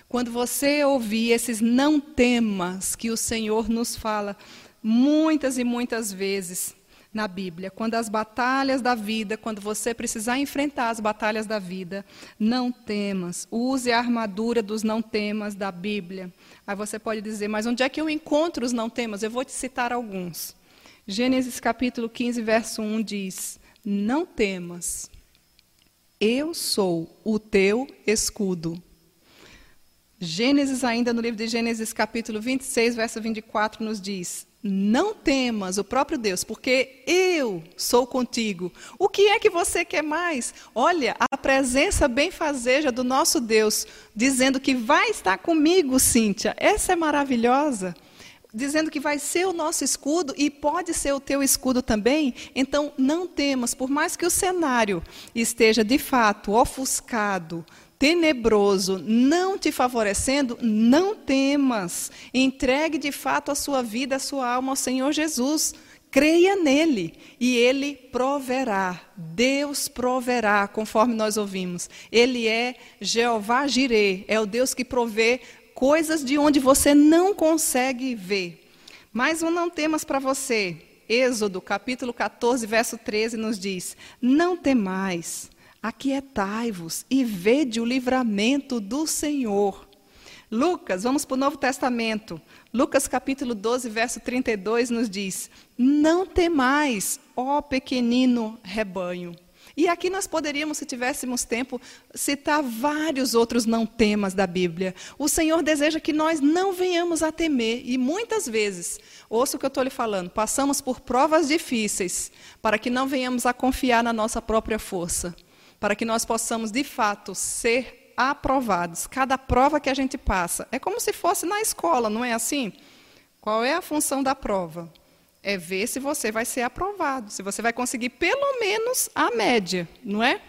Quando você ouvir esses não temas que o Senhor nos fala muitas e muitas vezes, na Bíblia. Quando as batalhas da vida, quando você precisar enfrentar as batalhas da vida, não temas. Use a armadura dos não temas da Bíblia. Aí você pode dizer, mas onde é que eu encontro os não temas? Eu vou te citar alguns. Gênesis capítulo 15, verso 1 diz: Não temas, eu sou o teu escudo. Gênesis, ainda no livro de Gênesis, capítulo 26, verso 24, nos diz: não temas o próprio Deus, porque eu sou contigo. O que é que você quer mais? Olha, a presença benfazeja do nosso Deus, dizendo que vai estar comigo, Cíntia. Essa é maravilhosa. Dizendo que vai ser o nosso escudo e pode ser o teu escudo também. Então, não temas, por mais que o cenário esteja de fato ofuscado, tenebroso não te favorecendo, não temas. Entregue de fato a sua vida, a sua alma ao Senhor Jesus. Creia nele e ele proverá. Deus proverá, conforme nós ouvimos. Ele é Jeová Jireh, é o Deus que provê coisas de onde você não consegue ver. Mais um não temas para você. Êxodo, capítulo 14, verso 13 nos diz: Não temais aquietai-vos e vede o livramento do Senhor. Lucas, vamos para o Novo Testamento. Lucas capítulo 12, verso 32 nos diz: Não temais, ó pequenino rebanho. E aqui nós poderíamos, se tivéssemos tempo, citar vários outros não temas da Bíblia. O Senhor deseja que nós não venhamos a temer, e muitas vezes, ouça o que eu estou lhe falando, passamos por provas difíceis para que não venhamos a confiar na nossa própria força para que nós possamos, de fato, ser aprovados. Cada prova que a gente passa é como se fosse na escola, não é assim? Qual é a função da prova? É ver se você vai ser aprovado, se você vai conseguir pelo menos a média, não é?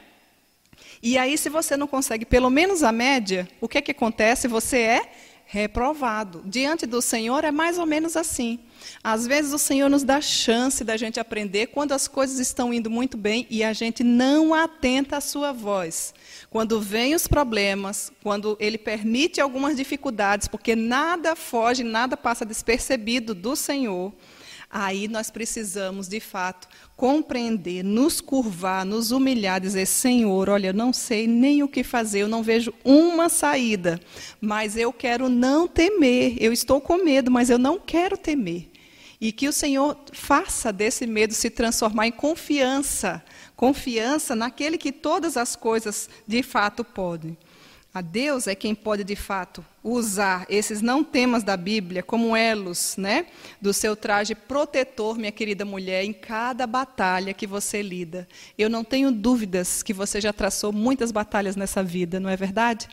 E aí, se você não consegue pelo menos a média, o que, é que acontece? Você é reprovado. Diante do Senhor é mais ou menos assim. Às vezes o Senhor nos dá chance da gente aprender quando as coisas estão indo muito bem e a gente não atenta à sua voz. quando vêm os problemas, quando Ele permite algumas dificuldades, porque nada foge, nada passa despercebido do Senhor, aí nós precisamos, de fato, compreender, nos curvar, nos humilhar, dizer: Senhor, olha, eu não sei nem o que fazer, eu não vejo uma saída, mas eu quero não temer. Eu estou com medo, mas eu não quero temer. E que o Senhor faça desse medo se transformar em confiança confiança naquele que todas as coisas de fato podem. A Deus é quem pode de fato usar esses não temas da Bíblia como elos, né, do seu traje protetor, minha querida mulher, em cada batalha que você lida. Eu não tenho dúvidas que você já traçou muitas batalhas nessa vida, não é verdade?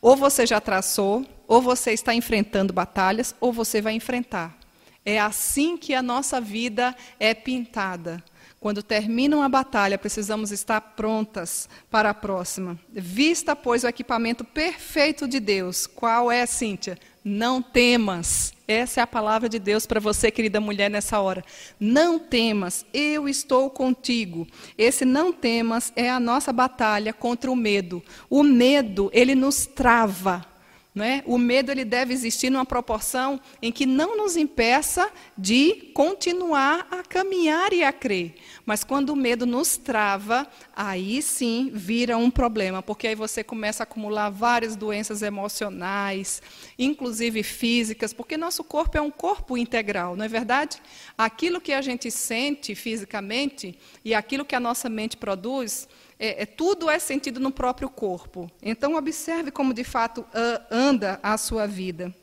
Ou você já traçou, ou você está enfrentando batalhas, ou você vai enfrentar. É assim que a nossa vida é pintada. Quando termina uma batalha, precisamos estar prontas para a próxima. Vista, pois, o equipamento perfeito de Deus. Qual é, Cíntia? Não temas. Essa é a palavra de Deus para você, querida mulher, nessa hora. Não temas, eu estou contigo. Esse não temas é a nossa batalha contra o medo. O medo, ele nos trava é? O medo ele deve existir numa proporção em que não nos impeça de continuar a caminhar e a crer. Mas quando o medo nos trava, aí sim vira um problema, porque aí você começa a acumular várias doenças emocionais, inclusive físicas, porque nosso corpo é um corpo integral, não é verdade? Aquilo que a gente sente fisicamente e aquilo que a nossa mente produz é, é, tudo é sentido no próprio corpo. Então, observe como de fato anda a sua vida.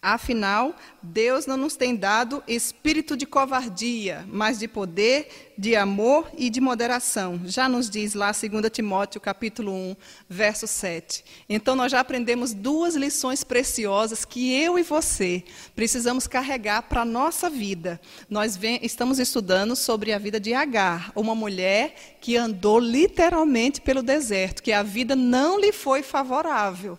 Afinal, Deus não nos tem dado espírito de covardia, mas de poder, de amor e de moderação. Já nos diz lá 2 Timóteo, capítulo 1, verso 7. Então nós já aprendemos duas lições preciosas que eu e você precisamos carregar para a nossa vida. Nós vem, estamos estudando sobre a vida de Agar, uma mulher que andou literalmente pelo deserto, que a vida não lhe foi favorável.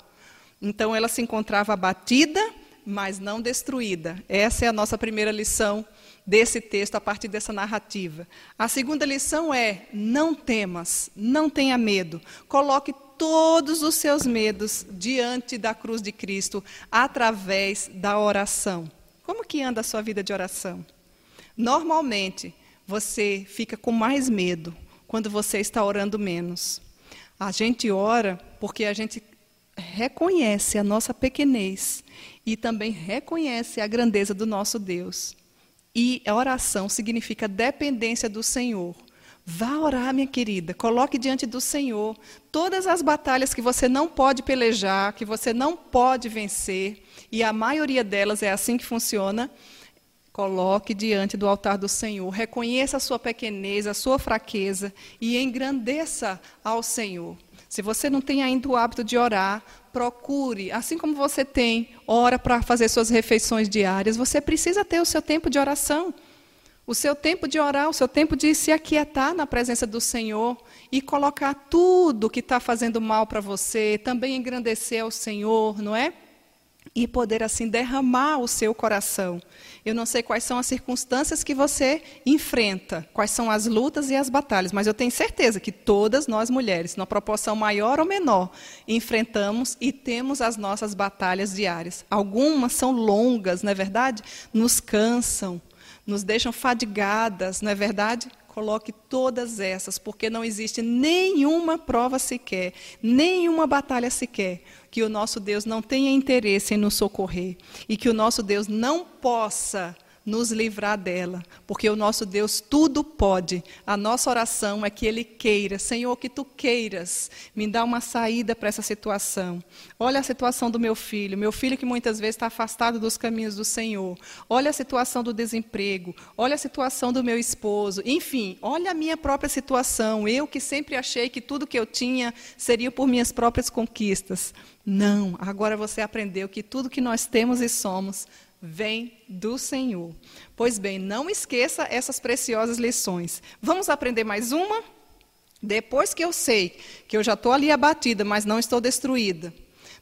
Então ela se encontrava abatida, mas não destruída. Essa é a nossa primeira lição desse texto, a partir dessa narrativa. A segunda lição é: não temas, não tenha medo. Coloque todos os seus medos diante da cruz de Cristo através da oração. Como que anda a sua vida de oração? Normalmente, você fica com mais medo quando você está orando menos. A gente ora porque a gente reconhece a nossa pequenez e também reconhece a grandeza do nosso Deus. E a oração significa dependência do Senhor. Vá orar, minha querida. Coloque diante do Senhor todas as batalhas que você não pode pelejar, que você não pode vencer, e a maioria delas é assim que funciona. Coloque diante do altar do Senhor, reconheça a sua pequenez, a sua fraqueza e engrandeça ao Senhor. Se você não tem ainda o hábito de orar, procure, assim como você tem hora para fazer suas refeições diárias, você precisa ter o seu tempo de oração. O seu tempo de orar, o seu tempo de se aquietar na presença do Senhor e colocar tudo que está fazendo mal para você, também engrandecer ao Senhor, não é? E poder assim derramar o seu coração. Eu não sei quais são as circunstâncias que você enfrenta, quais são as lutas e as batalhas, mas eu tenho certeza que todas nós mulheres, numa proporção maior ou menor, enfrentamos e temos as nossas batalhas diárias. Algumas são longas, não é verdade? Nos cansam, nos deixam fadigadas, não é verdade? Coloque todas essas, porque não existe nenhuma prova sequer, nenhuma batalha sequer, que o nosso Deus não tenha interesse em nos socorrer e que o nosso Deus não possa nos livrar dela, porque o nosso Deus tudo pode. A nossa oração é que Ele queira, Senhor, que Tu queiras me dar uma saída para essa situação. Olha a situação do meu filho, meu filho que muitas vezes está afastado dos caminhos do Senhor. Olha a situação do desemprego, olha a situação do meu esposo. Enfim, olha a minha própria situação. Eu que sempre achei que tudo que eu tinha seria por minhas próprias conquistas. Não, agora você aprendeu que tudo que nós temos e somos vem do Senhor. Pois bem, não esqueça essas preciosas lições. Vamos aprender mais uma? Depois que eu sei que eu já estou ali abatida, mas não estou destruída.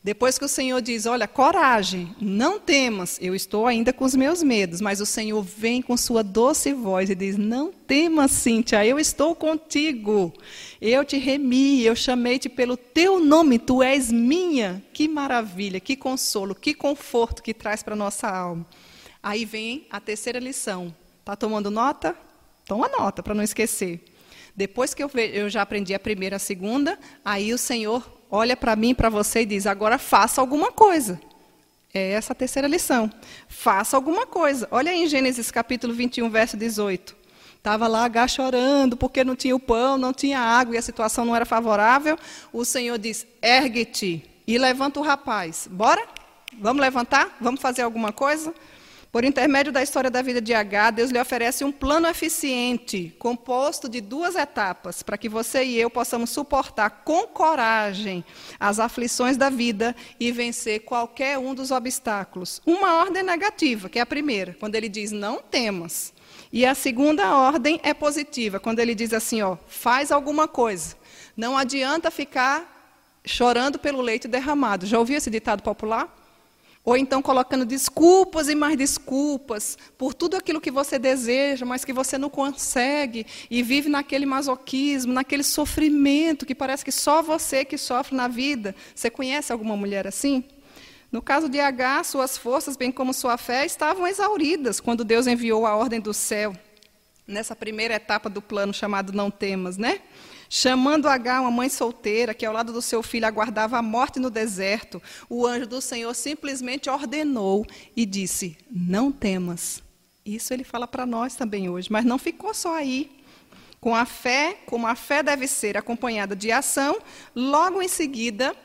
Depois que o Senhor diz: Olha, coragem, não temas, eu estou ainda com os meus medos, mas o Senhor vem com sua doce voz e diz: Não temas, Cíntia, eu estou contigo. Eu te remi, eu chamei-te pelo teu nome, tu és minha. Que maravilha, que consolo, que conforto que traz para a nossa alma. Aí vem a terceira lição. Está tomando nota? Toma nota para não esquecer. Depois que eu, eu já aprendi a primeira a segunda, aí o Senhor olha para mim, para você e diz: agora faça alguma coisa. É essa a terceira lição. Faça alguma coisa. Olha aí em Gênesis capítulo 21, verso 18. Estava lá H chorando porque não tinha o pão, não tinha água e a situação não era favorável. O Senhor diz: ergue-te e levanta o rapaz. Bora? Vamos levantar? Vamos fazer alguma coisa? Por intermédio da história da vida de H, Deus lhe oferece um plano eficiente, composto de duas etapas, para que você e eu possamos suportar com coragem as aflições da vida e vencer qualquer um dos obstáculos. Uma ordem negativa, que é a primeira, quando ele diz não temas. E a segunda ordem é positiva, quando ele diz assim, ó, faz alguma coisa. Não adianta ficar chorando pelo leite derramado. Já ouviu esse ditado popular? Ou então colocando desculpas e mais desculpas por tudo aquilo que você deseja, mas que você não consegue e vive naquele masoquismo, naquele sofrimento que parece que só você que sofre na vida. Você conhece alguma mulher assim? No caso de H, suas forças, bem como sua fé, estavam exauridas quando Deus enviou a ordem do céu, nessa primeira etapa do plano chamado Não Temas, né? Chamando H, uma mãe solteira, que ao lado do seu filho aguardava a morte no deserto, o anjo do Senhor simplesmente ordenou e disse: Não temas. Isso ele fala para nós também hoje, mas não ficou só aí. Com a fé, como a fé deve ser acompanhada de ação, logo em seguida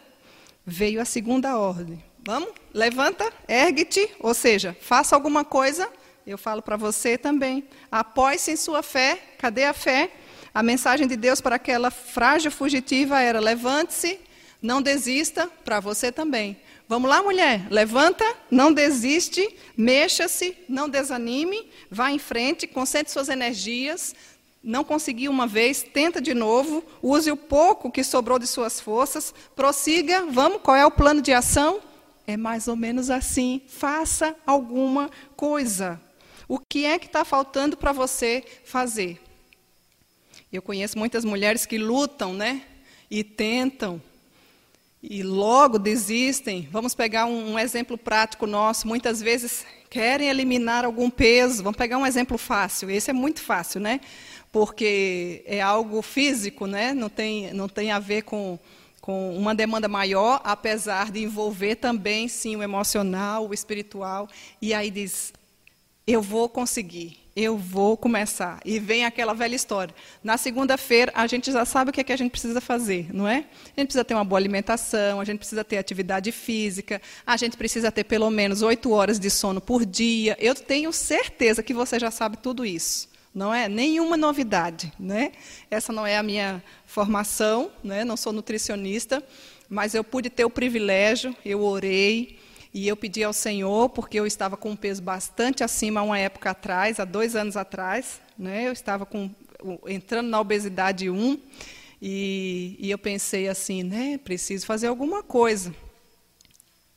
veio a segunda ordem. Vamos? Levanta, ergue-te, ou seja, faça alguma coisa. Eu falo para você também. Apoie-se em sua fé. Cadê a fé? A mensagem de Deus para aquela frágil fugitiva era: levante-se, não desista, para você também. Vamos lá, mulher, levanta, não desiste, mexa-se, não desanime, vá em frente, concentre suas energias. Não conseguiu uma vez, tenta de novo, use o pouco que sobrou de suas forças, prossiga, vamos, qual é o plano de ação? É mais ou menos assim, faça alguma coisa. O que é que está faltando para você fazer? Eu conheço muitas mulheres que lutam, né? E tentam, e logo desistem. Vamos pegar um, um, exemplo prático nosso. Muitas vezes querem eliminar algum peso. Vamos pegar um exemplo fácil. Esse é muito fácil, né? Porque é algo físico, né? Não tem, não tem a ver com, com uma demanda maior, apesar de envolver também, sim, o emocional, o espiritual. E aí diz: eu vou conseguir eu vou começar. E vem aquela velha história. Na segunda-feira, a gente já sabe o que, é que a gente precisa fazer, não é? A gente precisa ter uma boa alimentação, a gente precisa ter atividade física, a gente precisa ter pelo menos oito horas de sono por dia. Eu tenho certeza que você já sabe tudo isso. Não é nenhuma novidade, né? Essa não é a minha formação, né? Não sou nutricionista, mas eu pude ter o privilégio, eu orei, e eu pedi ao Senhor, porque eu estava com um peso bastante acima há uma época atrás, há dois anos atrás. Né? Eu estava com, entrando na obesidade 1, e, e eu pensei assim, né, preciso fazer alguma coisa.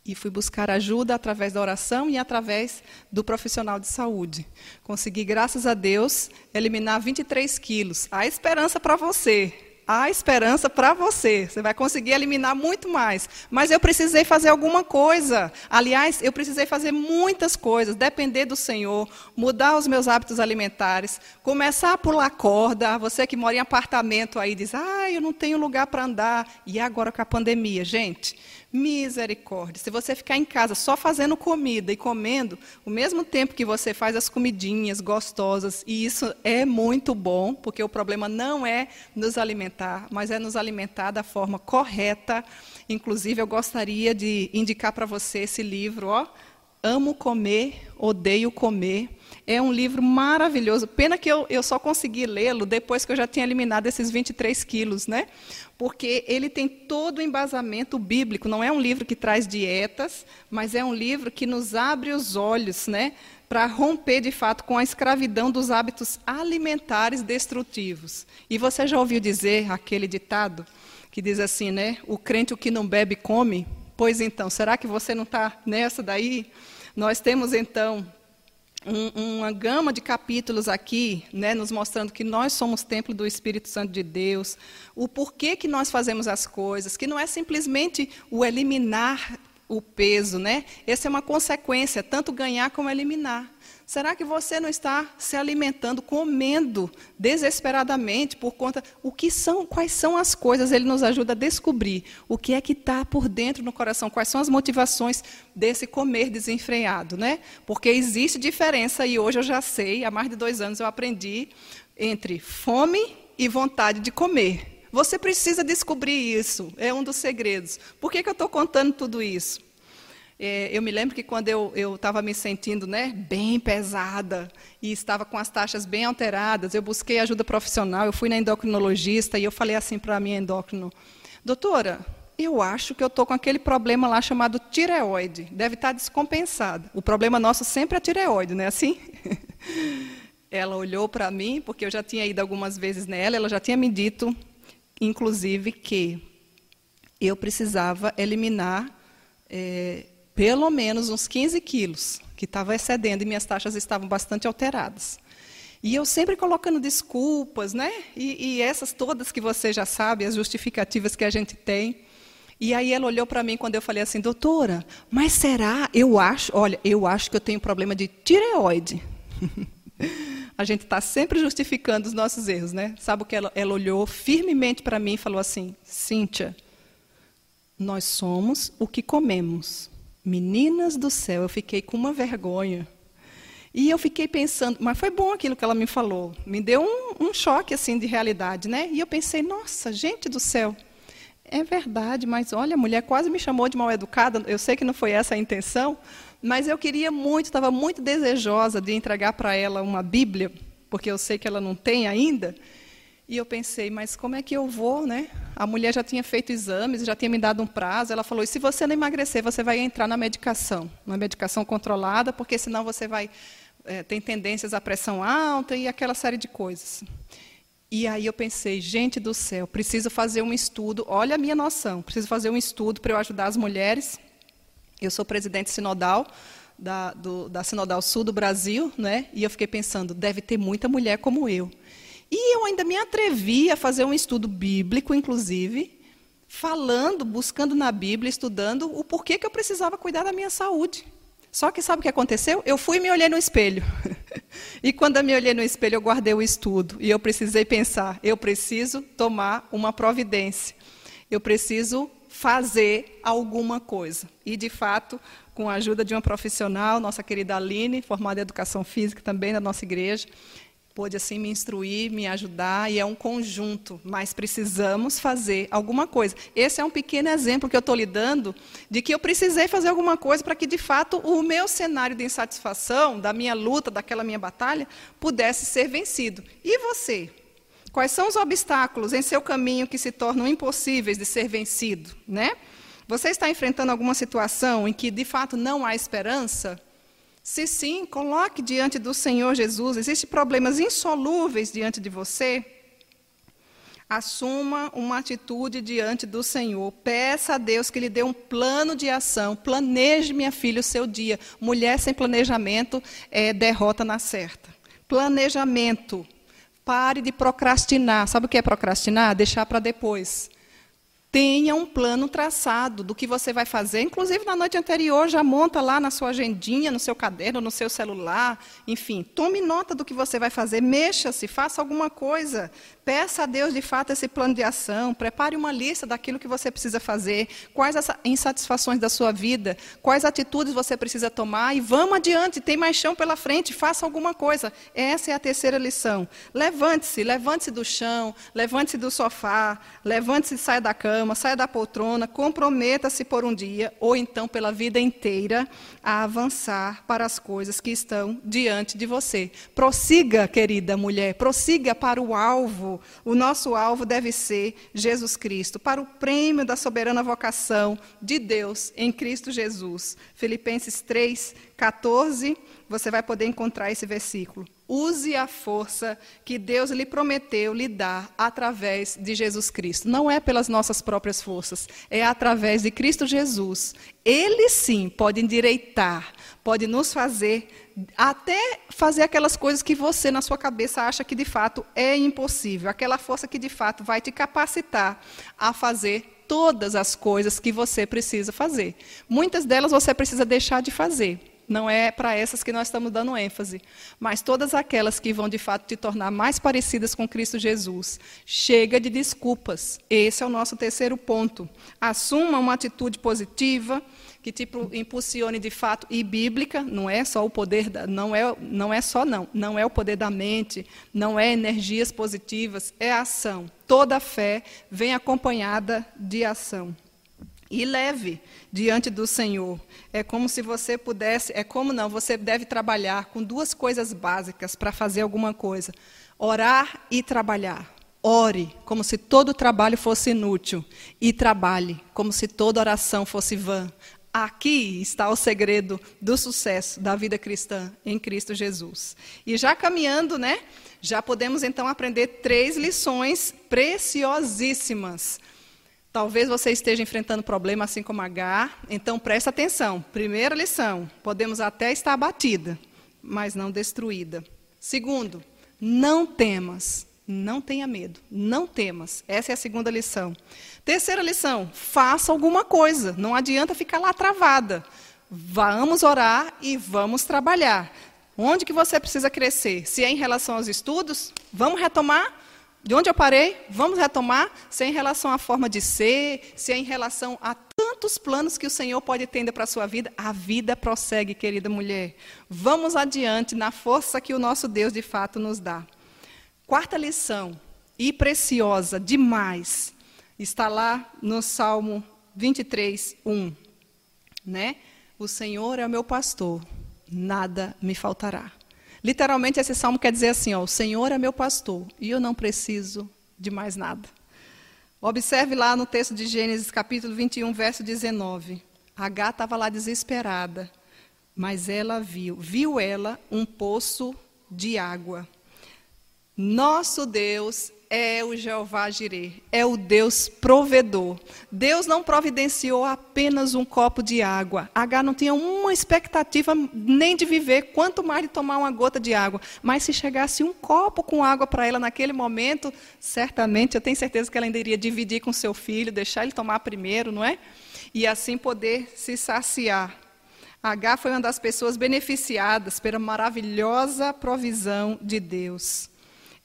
E fui buscar ajuda através da oração e através do profissional de saúde. Consegui, graças a Deus, eliminar 23 quilos. Há esperança para você há esperança para você. Você vai conseguir eliminar muito mais. Mas eu precisei fazer alguma coisa. Aliás, eu precisei fazer muitas coisas. Depender do Senhor, mudar os meus hábitos alimentares, começar a pular corda. Você que mora em apartamento aí diz: ah, eu não tenho lugar para andar. E agora com a pandemia, gente? Misericórdia. Se você ficar em casa só fazendo comida e comendo, o mesmo tempo que você faz as comidinhas gostosas, e isso é muito bom, porque o problema não é nos alimentar, mas é nos alimentar da forma correta. Inclusive, eu gostaria de indicar para você esse livro, ó, Amo Comer, Odeio Comer. É um livro maravilhoso. Pena que eu, eu só consegui lê-lo depois que eu já tinha eliminado esses 23 quilos, né? porque ele tem todo o embasamento bíblico. Não é um livro que traz dietas, mas é um livro que nos abre os olhos, né, para romper de fato com a escravidão dos hábitos alimentares destrutivos. E você já ouviu dizer aquele ditado que diz assim, né? O crente o que não bebe come. Pois então, será que você não está nessa daí? Nós temos então um, uma gama de capítulos aqui, né, nos mostrando que nós somos templo do Espírito Santo de Deus, o porquê que nós fazemos as coisas, que não é simplesmente o eliminar o peso, né? Essa é uma consequência, tanto ganhar como eliminar. Será que você não está se alimentando, comendo desesperadamente por conta o que são, quais são as coisas? Ele nos ajuda a descobrir o que é que está por dentro no coração, quais são as motivações desse comer desenfreado, né? Porque existe diferença e hoje eu já sei, há mais de dois anos eu aprendi entre fome e vontade de comer. Você precisa descobrir isso, é um dos segredos. Por que, que eu estou contando tudo isso? É, eu me lembro que quando eu estava me sentindo né, bem pesada e estava com as taxas bem alteradas, eu busquei ajuda profissional, eu fui na endocrinologista e eu falei assim para a minha endócrino, doutora, eu acho que eu estou com aquele problema lá chamado tireoide, deve estar tá descompensado. O problema nosso sempre é tireoide, não é assim? ela olhou para mim, porque eu já tinha ido algumas vezes nela, ela já tinha me dito, inclusive, que eu precisava eliminar é, pelo menos uns 15 quilos, que estava excedendo e minhas taxas estavam bastante alteradas. E eu sempre colocando desculpas, né? E, e essas todas que você já sabe, as justificativas que a gente tem. E aí ela olhou para mim quando eu falei assim, doutora, mas será? Eu acho, olha, eu acho que eu tenho problema de tireoide. a gente está sempre justificando os nossos erros, né? Sabe o que ela, ela olhou firmemente para mim e falou assim, Cíntia, nós somos o que comemos. Meninas do céu, eu fiquei com uma vergonha. E eu fiquei pensando, mas foi bom aquilo que ela me falou. Me deu um, um choque assim de realidade, né? E eu pensei, nossa, gente do céu, é verdade, mas olha, a mulher quase me chamou de mal educada. Eu sei que não foi essa a intenção, mas eu queria muito, estava muito desejosa de entregar para ela uma Bíblia, porque eu sei que ela não tem ainda. E eu pensei, mas como é que eu vou, né? A mulher já tinha feito exames, já tinha me dado um prazo. Ela falou: e se você não emagrecer, você vai entrar na medicação, uma medicação controlada, porque senão você vai é, tem tendências à pressão alta e aquela série de coisas. E aí eu pensei, gente do céu, preciso fazer um estudo. Olha a minha noção, preciso fazer um estudo para eu ajudar as mulheres. Eu sou presidente sinodal da, do, da Sinodal Sul do Brasil, né? E eu fiquei pensando, deve ter muita mulher como eu. E eu ainda me atrevi a fazer um estudo bíblico, inclusive, falando, buscando na Bíblia, estudando o porquê que eu precisava cuidar da minha saúde. Só que sabe o que aconteceu? Eu fui e me olhei no espelho. e quando eu me olhei no espelho, eu guardei o estudo. E eu precisei pensar: eu preciso tomar uma providência. Eu preciso fazer alguma coisa. E, de fato, com a ajuda de uma profissional, nossa querida Aline, formada em educação física também da nossa igreja, pôde assim me instruir, me ajudar, e é um conjunto, mas precisamos fazer alguma coisa. Esse é um pequeno exemplo que eu estou lhe dando de que eu precisei fazer alguma coisa para que, de fato, o meu cenário de insatisfação, da minha luta, daquela minha batalha, pudesse ser vencido. E você? Quais são os obstáculos em seu caminho que se tornam impossíveis de ser vencido? Né? Você está enfrentando alguma situação em que, de fato, não há esperança? Se sim, coloque diante do Senhor Jesus. Existem problemas insolúveis diante de você? Assuma uma atitude diante do Senhor. Peça a Deus que lhe dê um plano de ação. Planeje, minha filha, o seu dia. Mulher sem planejamento é derrota na certa. Planejamento. Pare de procrastinar. Sabe o que é procrastinar? Deixar para depois tenha um plano traçado do que você vai fazer. Inclusive, na noite anterior, já monta lá na sua agendinha, no seu caderno, no seu celular. Enfim, tome nota do que você vai fazer, mexa-se, faça alguma coisa. Peça a Deus, de fato, esse plano de ação. Prepare uma lista daquilo que você precisa fazer, quais as insatisfações da sua vida, quais atitudes você precisa tomar. E vamos adiante, tem mais chão pela frente, faça alguma coisa. Essa é a terceira lição. Levante-se, levante-se do chão, levante-se do sofá, levante-se saia da cama cama, saia da poltrona, comprometa-se por um dia ou então pela vida inteira a avançar para as coisas que estão diante de você. Prossiga, querida mulher, prossiga para o alvo. O nosso alvo deve ser Jesus Cristo, para o prêmio da soberana vocação de Deus em Cristo Jesus. Filipenses 3, 14, você vai poder encontrar esse versículo. Use a força que Deus lhe prometeu lhe dar através de Jesus Cristo. Não é pelas nossas próprias forças, é através de Cristo Jesus. Ele sim pode endireitar, pode nos fazer até fazer aquelas coisas que você na sua cabeça acha que de fato é impossível, aquela força que de fato vai te capacitar a fazer todas as coisas que você precisa fazer. Muitas delas você precisa deixar de fazer não é para essas que nós estamos dando ênfase, mas todas aquelas que vão de fato te tornar mais parecidas com Cristo Jesus. Chega de desculpas. Esse é o nosso terceiro ponto. Assuma uma atitude positiva que te impulsione de fato e bíblica, não é só o poder, da, não é não é só não, não é o poder da mente, não é energias positivas, é ação. Toda fé vem acompanhada de ação e leve diante do Senhor. É como se você pudesse, é como não, você deve trabalhar com duas coisas básicas para fazer alguma coisa: orar e trabalhar. Ore como se todo trabalho fosse inútil e trabalhe como se toda oração fosse vã. Aqui está o segredo do sucesso da vida cristã em Cristo Jesus. E já caminhando, né? Já podemos então aprender três lições preciosíssimas Talvez você esteja enfrentando problema assim como H, então presta atenção. Primeira lição: podemos até estar abatida, mas não destruída. Segundo, não temas, não tenha medo, não temas. Essa é a segunda lição. Terceira lição: faça alguma coisa, não adianta ficar lá travada. Vamos orar e vamos trabalhar. Onde que você precisa crescer? Se é em relação aos estudos, vamos retomar de onde eu parei? Vamos retomar? Se é em relação à forma de ser, se é em relação a tantos planos que o Senhor pode ter para a sua vida, a vida prossegue, querida mulher. Vamos adiante na força que o nosso Deus de fato nos dá. Quarta lição, e preciosa demais, está lá no Salmo 23, 1. Né? O Senhor é o meu pastor, nada me faltará. Literalmente, esse salmo quer dizer assim: ó, o Senhor é meu pastor e eu não preciso de mais nada. Observe lá no texto de Gênesis, capítulo 21, verso 19. H estava lá desesperada, mas ela viu, viu ela um poço de água. Nosso Deus é o Jeová Jireh, é o Deus provedor. Deus não providenciou apenas um copo de água. H não tinha uma expectativa nem de viver, quanto mais de tomar uma gota de água. Mas se chegasse um copo com água para ela naquele momento, certamente, eu tenho certeza que ela ainda iria dividir com seu filho, deixar ele tomar primeiro, não é? E assim poder se saciar. H foi uma das pessoas beneficiadas pela maravilhosa provisão de Deus.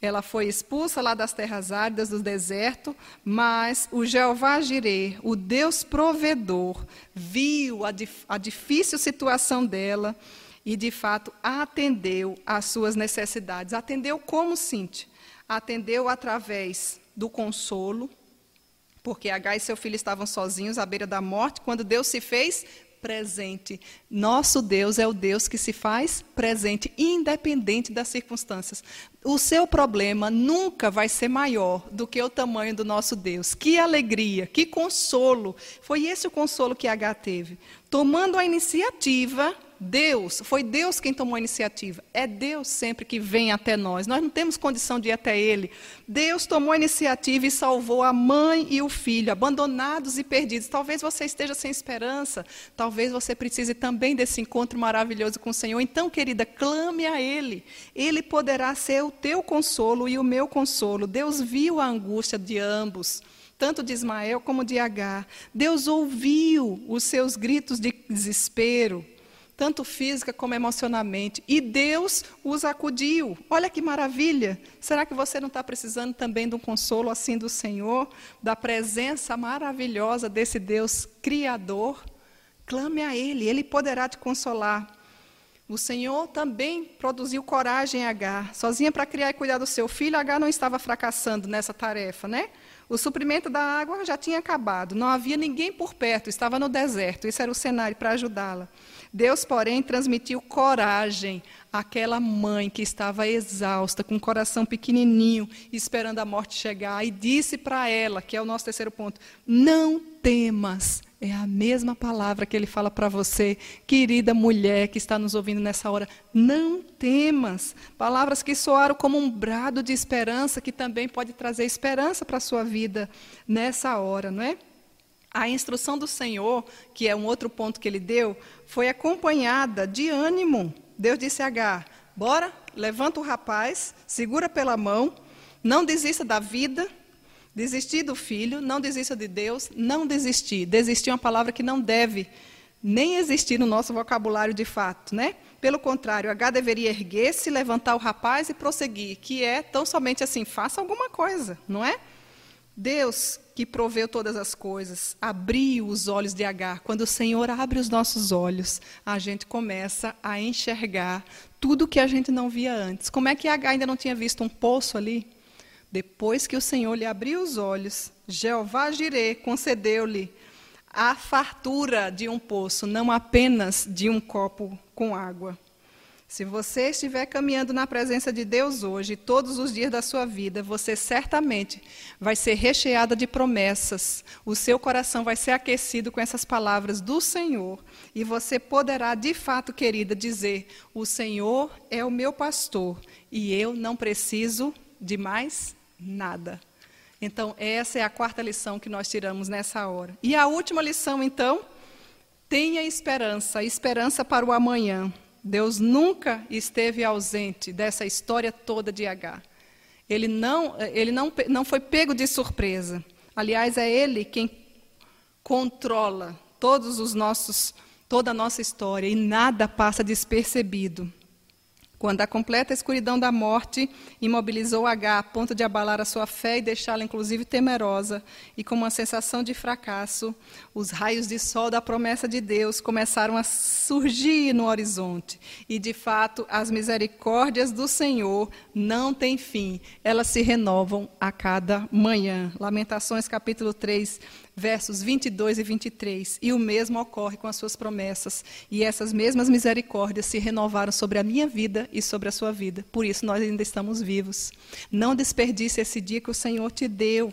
Ela foi expulsa lá das terras áridas, do deserto, mas o Jeová Jireh, o Deus provedor, viu a, dif a difícil situação dela e, de fato, atendeu às suas necessidades. Atendeu como, Cintia? Atendeu através do consolo, porque H e seu filho estavam sozinhos à beira da morte, quando Deus se fez presente. Nosso Deus é o Deus que se faz presente, independente das circunstâncias. O seu problema nunca vai ser maior do que o tamanho do nosso Deus. Que alegria, que consolo. Foi esse o consolo que H teve. Tomando a iniciativa Deus, foi Deus quem tomou a iniciativa. É Deus sempre que vem até nós. Nós não temos condição de ir até Ele. Deus tomou a iniciativa e salvou a mãe e o filho, abandonados e perdidos. Talvez você esteja sem esperança. Talvez você precise também desse encontro maravilhoso com o Senhor. Então, querida, clame a Ele. Ele poderá ser o teu consolo e o meu consolo. Deus viu a angústia de ambos tanto de Ismael como de Agar. Deus ouviu os seus gritos de desespero tanto física como emocionalmente. E Deus os acudiu. Olha que maravilha! Será que você não está precisando também de um consolo assim do Senhor, da presença maravilhosa desse Deus Criador? Clame a Ele, Ele poderá te consolar. O Senhor também produziu coragem em Agar. Sozinha para criar e cuidar do seu filho, Agar não estava fracassando nessa tarefa, né? O suprimento da água já tinha acabado, não havia ninguém por perto, estava no deserto. Esse era o cenário para ajudá-la. Deus, porém, transmitiu coragem àquela mãe que estava exausta, com o coração pequenininho, esperando a morte chegar, e disse para ela, que é o nosso terceiro ponto: Não temas, É a mesma palavra que ele fala para você, querida mulher que está nos ouvindo nessa hora. Não temas. Palavras que soaram como um brado de esperança, que também pode trazer esperança para a sua vida nessa hora, não é? A instrução do Senhor, que é um outro ponto que ele deu, foi acompanhada de ânimo. Deus disse a Agar: Bora, levanta o rapaz, segura pela mão, não desista da vida, Desistir do filho, não desista de Deus, não desistir. Desistir é uma palavra que não deve nem existir no nosso vocabulário de fato, né? Pelo contrário, H deveria erguer-se, levantar o rapaz e prosseguir, que é tão somente assim, faça alguma coisa, não é? Deus, que proveu todas as coisas, abriu os olhos de Agar. Quando o Senhor abre os nossos olhos, a gente começa a enxergar tudo que a gente não via antes. Como é que Agar ainda não tinha visto um poço ali? Depois que o Senhor lhe abriu os olhos, Jeová Jirê concedeu-lhe a fartura de um poço, não apenas de um copo com água. Se você estiver caminhando na presença de Deus hoje, todos os dias da sua vida, você certamente vai ser recheada de promessas. O seu coração vai ser aquecido com essas palavras do Senhor. E você poderá, de fato, querida, dizer: O Senhor é o meu pastor e eu não preciso de mais nada. Então, essa é a quarta lição que nós tiramos nessa hora. E a última lição, então, tenha esperança, esperança para o amanhã. Deus nunca esteve ausente dessa história toda de H. Ele não, ele não, não foi pego de surpresa. Aliás, é Ele quem controla todos os nossos, toda a nossa história e nada passa despercebido. Quando a completa escuridão da morte imobilizou H a ponto de abalar a sua fé e deixá-la, inclusive, temerosa e com uma sensação de fracasso, os raios de sol da promessa de Deus começaram a surgir no horizonte. E, de fato, as misericórdias do Senhor não têm fim, elas se renovam a cada manhã. Lamentações, capítulo 3, versos 22 e 23. E o mesmo ocorre com as suas promessas. E essas mesmas misericórdias se renovaram sobre a minha vida e sobre a sua vida. Por isso nós ainda estamos vivos. Não desperdice esse dia que o Senhor te deu.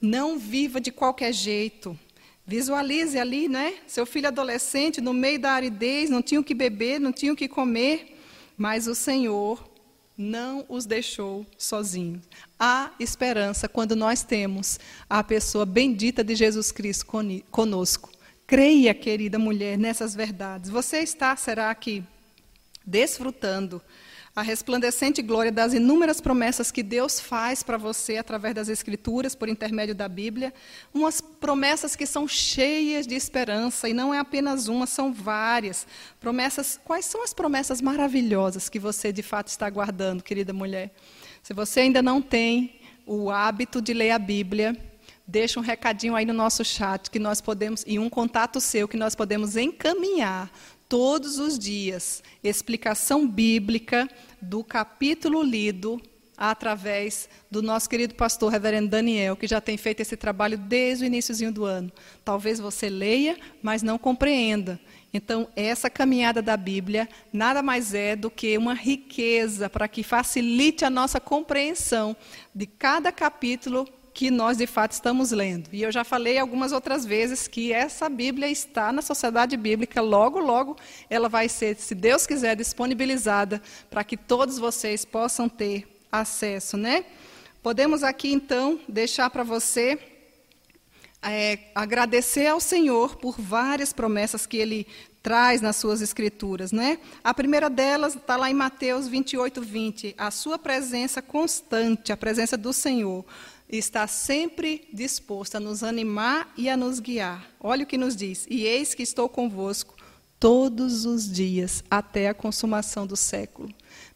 Não viva de qualquer jeito. Visualize ali, né? Seu filho adolescente no meio da aridez, não tinha o que beber, não tinha o que comer, mas o Senhor não os deixou sozinhos. Há esperança quando nós temos a pessoa bendita de Jesus Cristo conosco. Creia, querida mulher, nessas verdades. Você está, será que, desfrutando a resplandecente glória das inúmeras promessas que Deus faz para você através das Escrituras, por intermédio da Bíblia, umas promessas que são cheias de esperança, e não é apenas uma, são várias. Promessas, quais são as promessas maravilhosas que você de fato está guardando, querida mulher? Se você ainda não tem o hábito de ler a Bíblia, deixa um recadinho aí no nosso chat que nós podemos e um contato seu que nós podemos encaminhar todos os dias explicação bíblica do capítulo lido através do nosso querido pastor reverendo Daniel, que já tem feito esse trabalho desde o iníciozinho do ano. Talvez você leia, mas não compreenda. Então, essa caminhada da Bíblia nada mais é do que uma riqueza para que facilite a nossa compreensão de cada capítulo que nós de fato estamos lendo. E eu já falei algumas outras vezes que essa Bíblia está na Sociedade Bíblica, logo, logo ela vai ser, se Deus quiser, disponibilizada para que todos vocês possam ter acesso, né? Podemos aqui então deixar para você é, agradecer ao Senhor por várias promessas que Ele traz nas suas escrituras, né? A primeira delas está lá em Mateus 28, 20. A sua presença constante, a presença do Senhor está sempre disposto a nos animar e a nos guiar. Olha o que nos diz: E eis que estou convosco todos os dias até a consumação do século.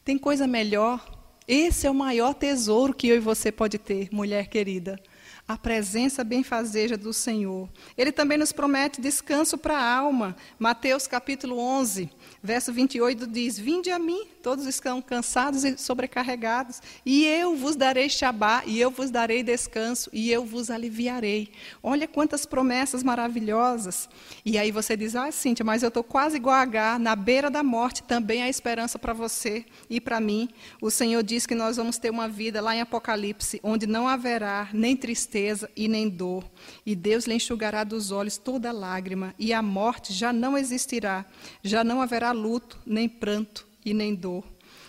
Tem coisa melhor? Esse é o maior tesouro que eu e você pode ter, mulher querida a presença benfazeja do Senhor. Ele também nos promete descanso para a alma. Mateus capítulo 11, verso 28 diz: Vinde a mim, todos estão cansados e sobrecarregados, e eu vos darei Shabá, e eu vos darei descanso, e eu vos aliviarei. Olha quantas promessas maravilhosas. E aí você diz: Ah, Cíntia, mas eu estou quase igual a H, na beira da morte, também há esperança para você e para mim. O Senhor diz que nós vamos ter uma vida lá em Apocalipse, onde não haverá nem tristeza e nem dor, e Deus lhe enxugará dos olhos toda lágrima, e a morte já não existirá, já não haverá luto, nem pranto e nem dor.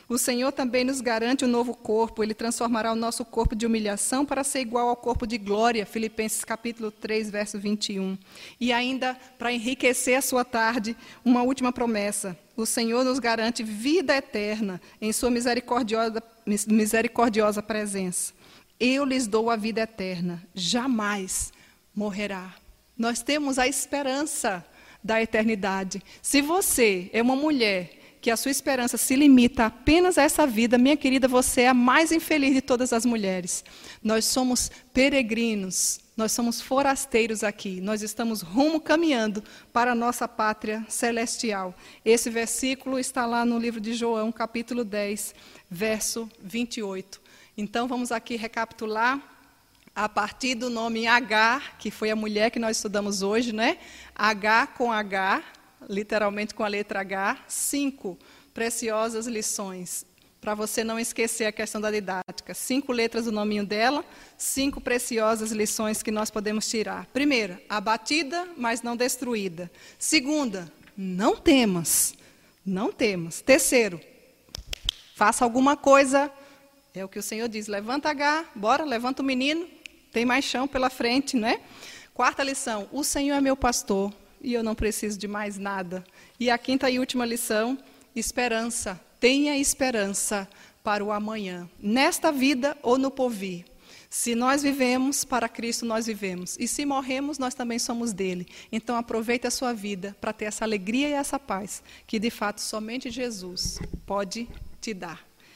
O Senhor também nos garante um novo corpo, ele transformará o nosso corpo de humilhação para ser igual ao corpo de glória, Filipenses capítulo 3, verso 21. E ainda, para enriquecer a sua tarde, uma última promessa. O Senhor nos garante vida eterna em sua misericordiosa, misericordiosa presença. Eu lhes dou a vida eterna, jamais morrerá. Nós temos a esperança da eternidade. Se você é uma mulher que a sua esperança se limita apenas a essa vida, minha querida, você é a mais infeliz de todas as mulheres. Nós somos peregrinos, nós somos forasteiros aqui, nós estamos rumo caminhando para a nossa pátria celestial. Esse versículo está lá no livro de João, capítulo 10, verso 28. Então vamos aqui recapitular a partir do nome Agar, que foi a mulher que nós estudamos hoje, né? H com H, literalmente com a letra H, cinco preciosas lições, para você não esquecer a questão da didática. Cinco letras do nominho dela, cinco preciosas lições que nós podemos tirar. Primeira, abatida, mas não destruída. Segunda, não temas, não temas. Terceiro, faça alguma coisa, é o que o Senhor diz, levanta H, bora, levanta o menino, tem mais chão pela frente, né? Quarta lição, o Senhor é meu pastor, e eu não preciso de mais nada. E a quinta e última lição: esperança. Tenha esperança para o amanhã, nesta vida ou no porvir. Se nós vivemos, para Cristo nós vivemos. E se morremos, nós também somos dele. Então aproveite a sua vida para ter essa alegria e essa paz que de fato somente Jesus pode te dar.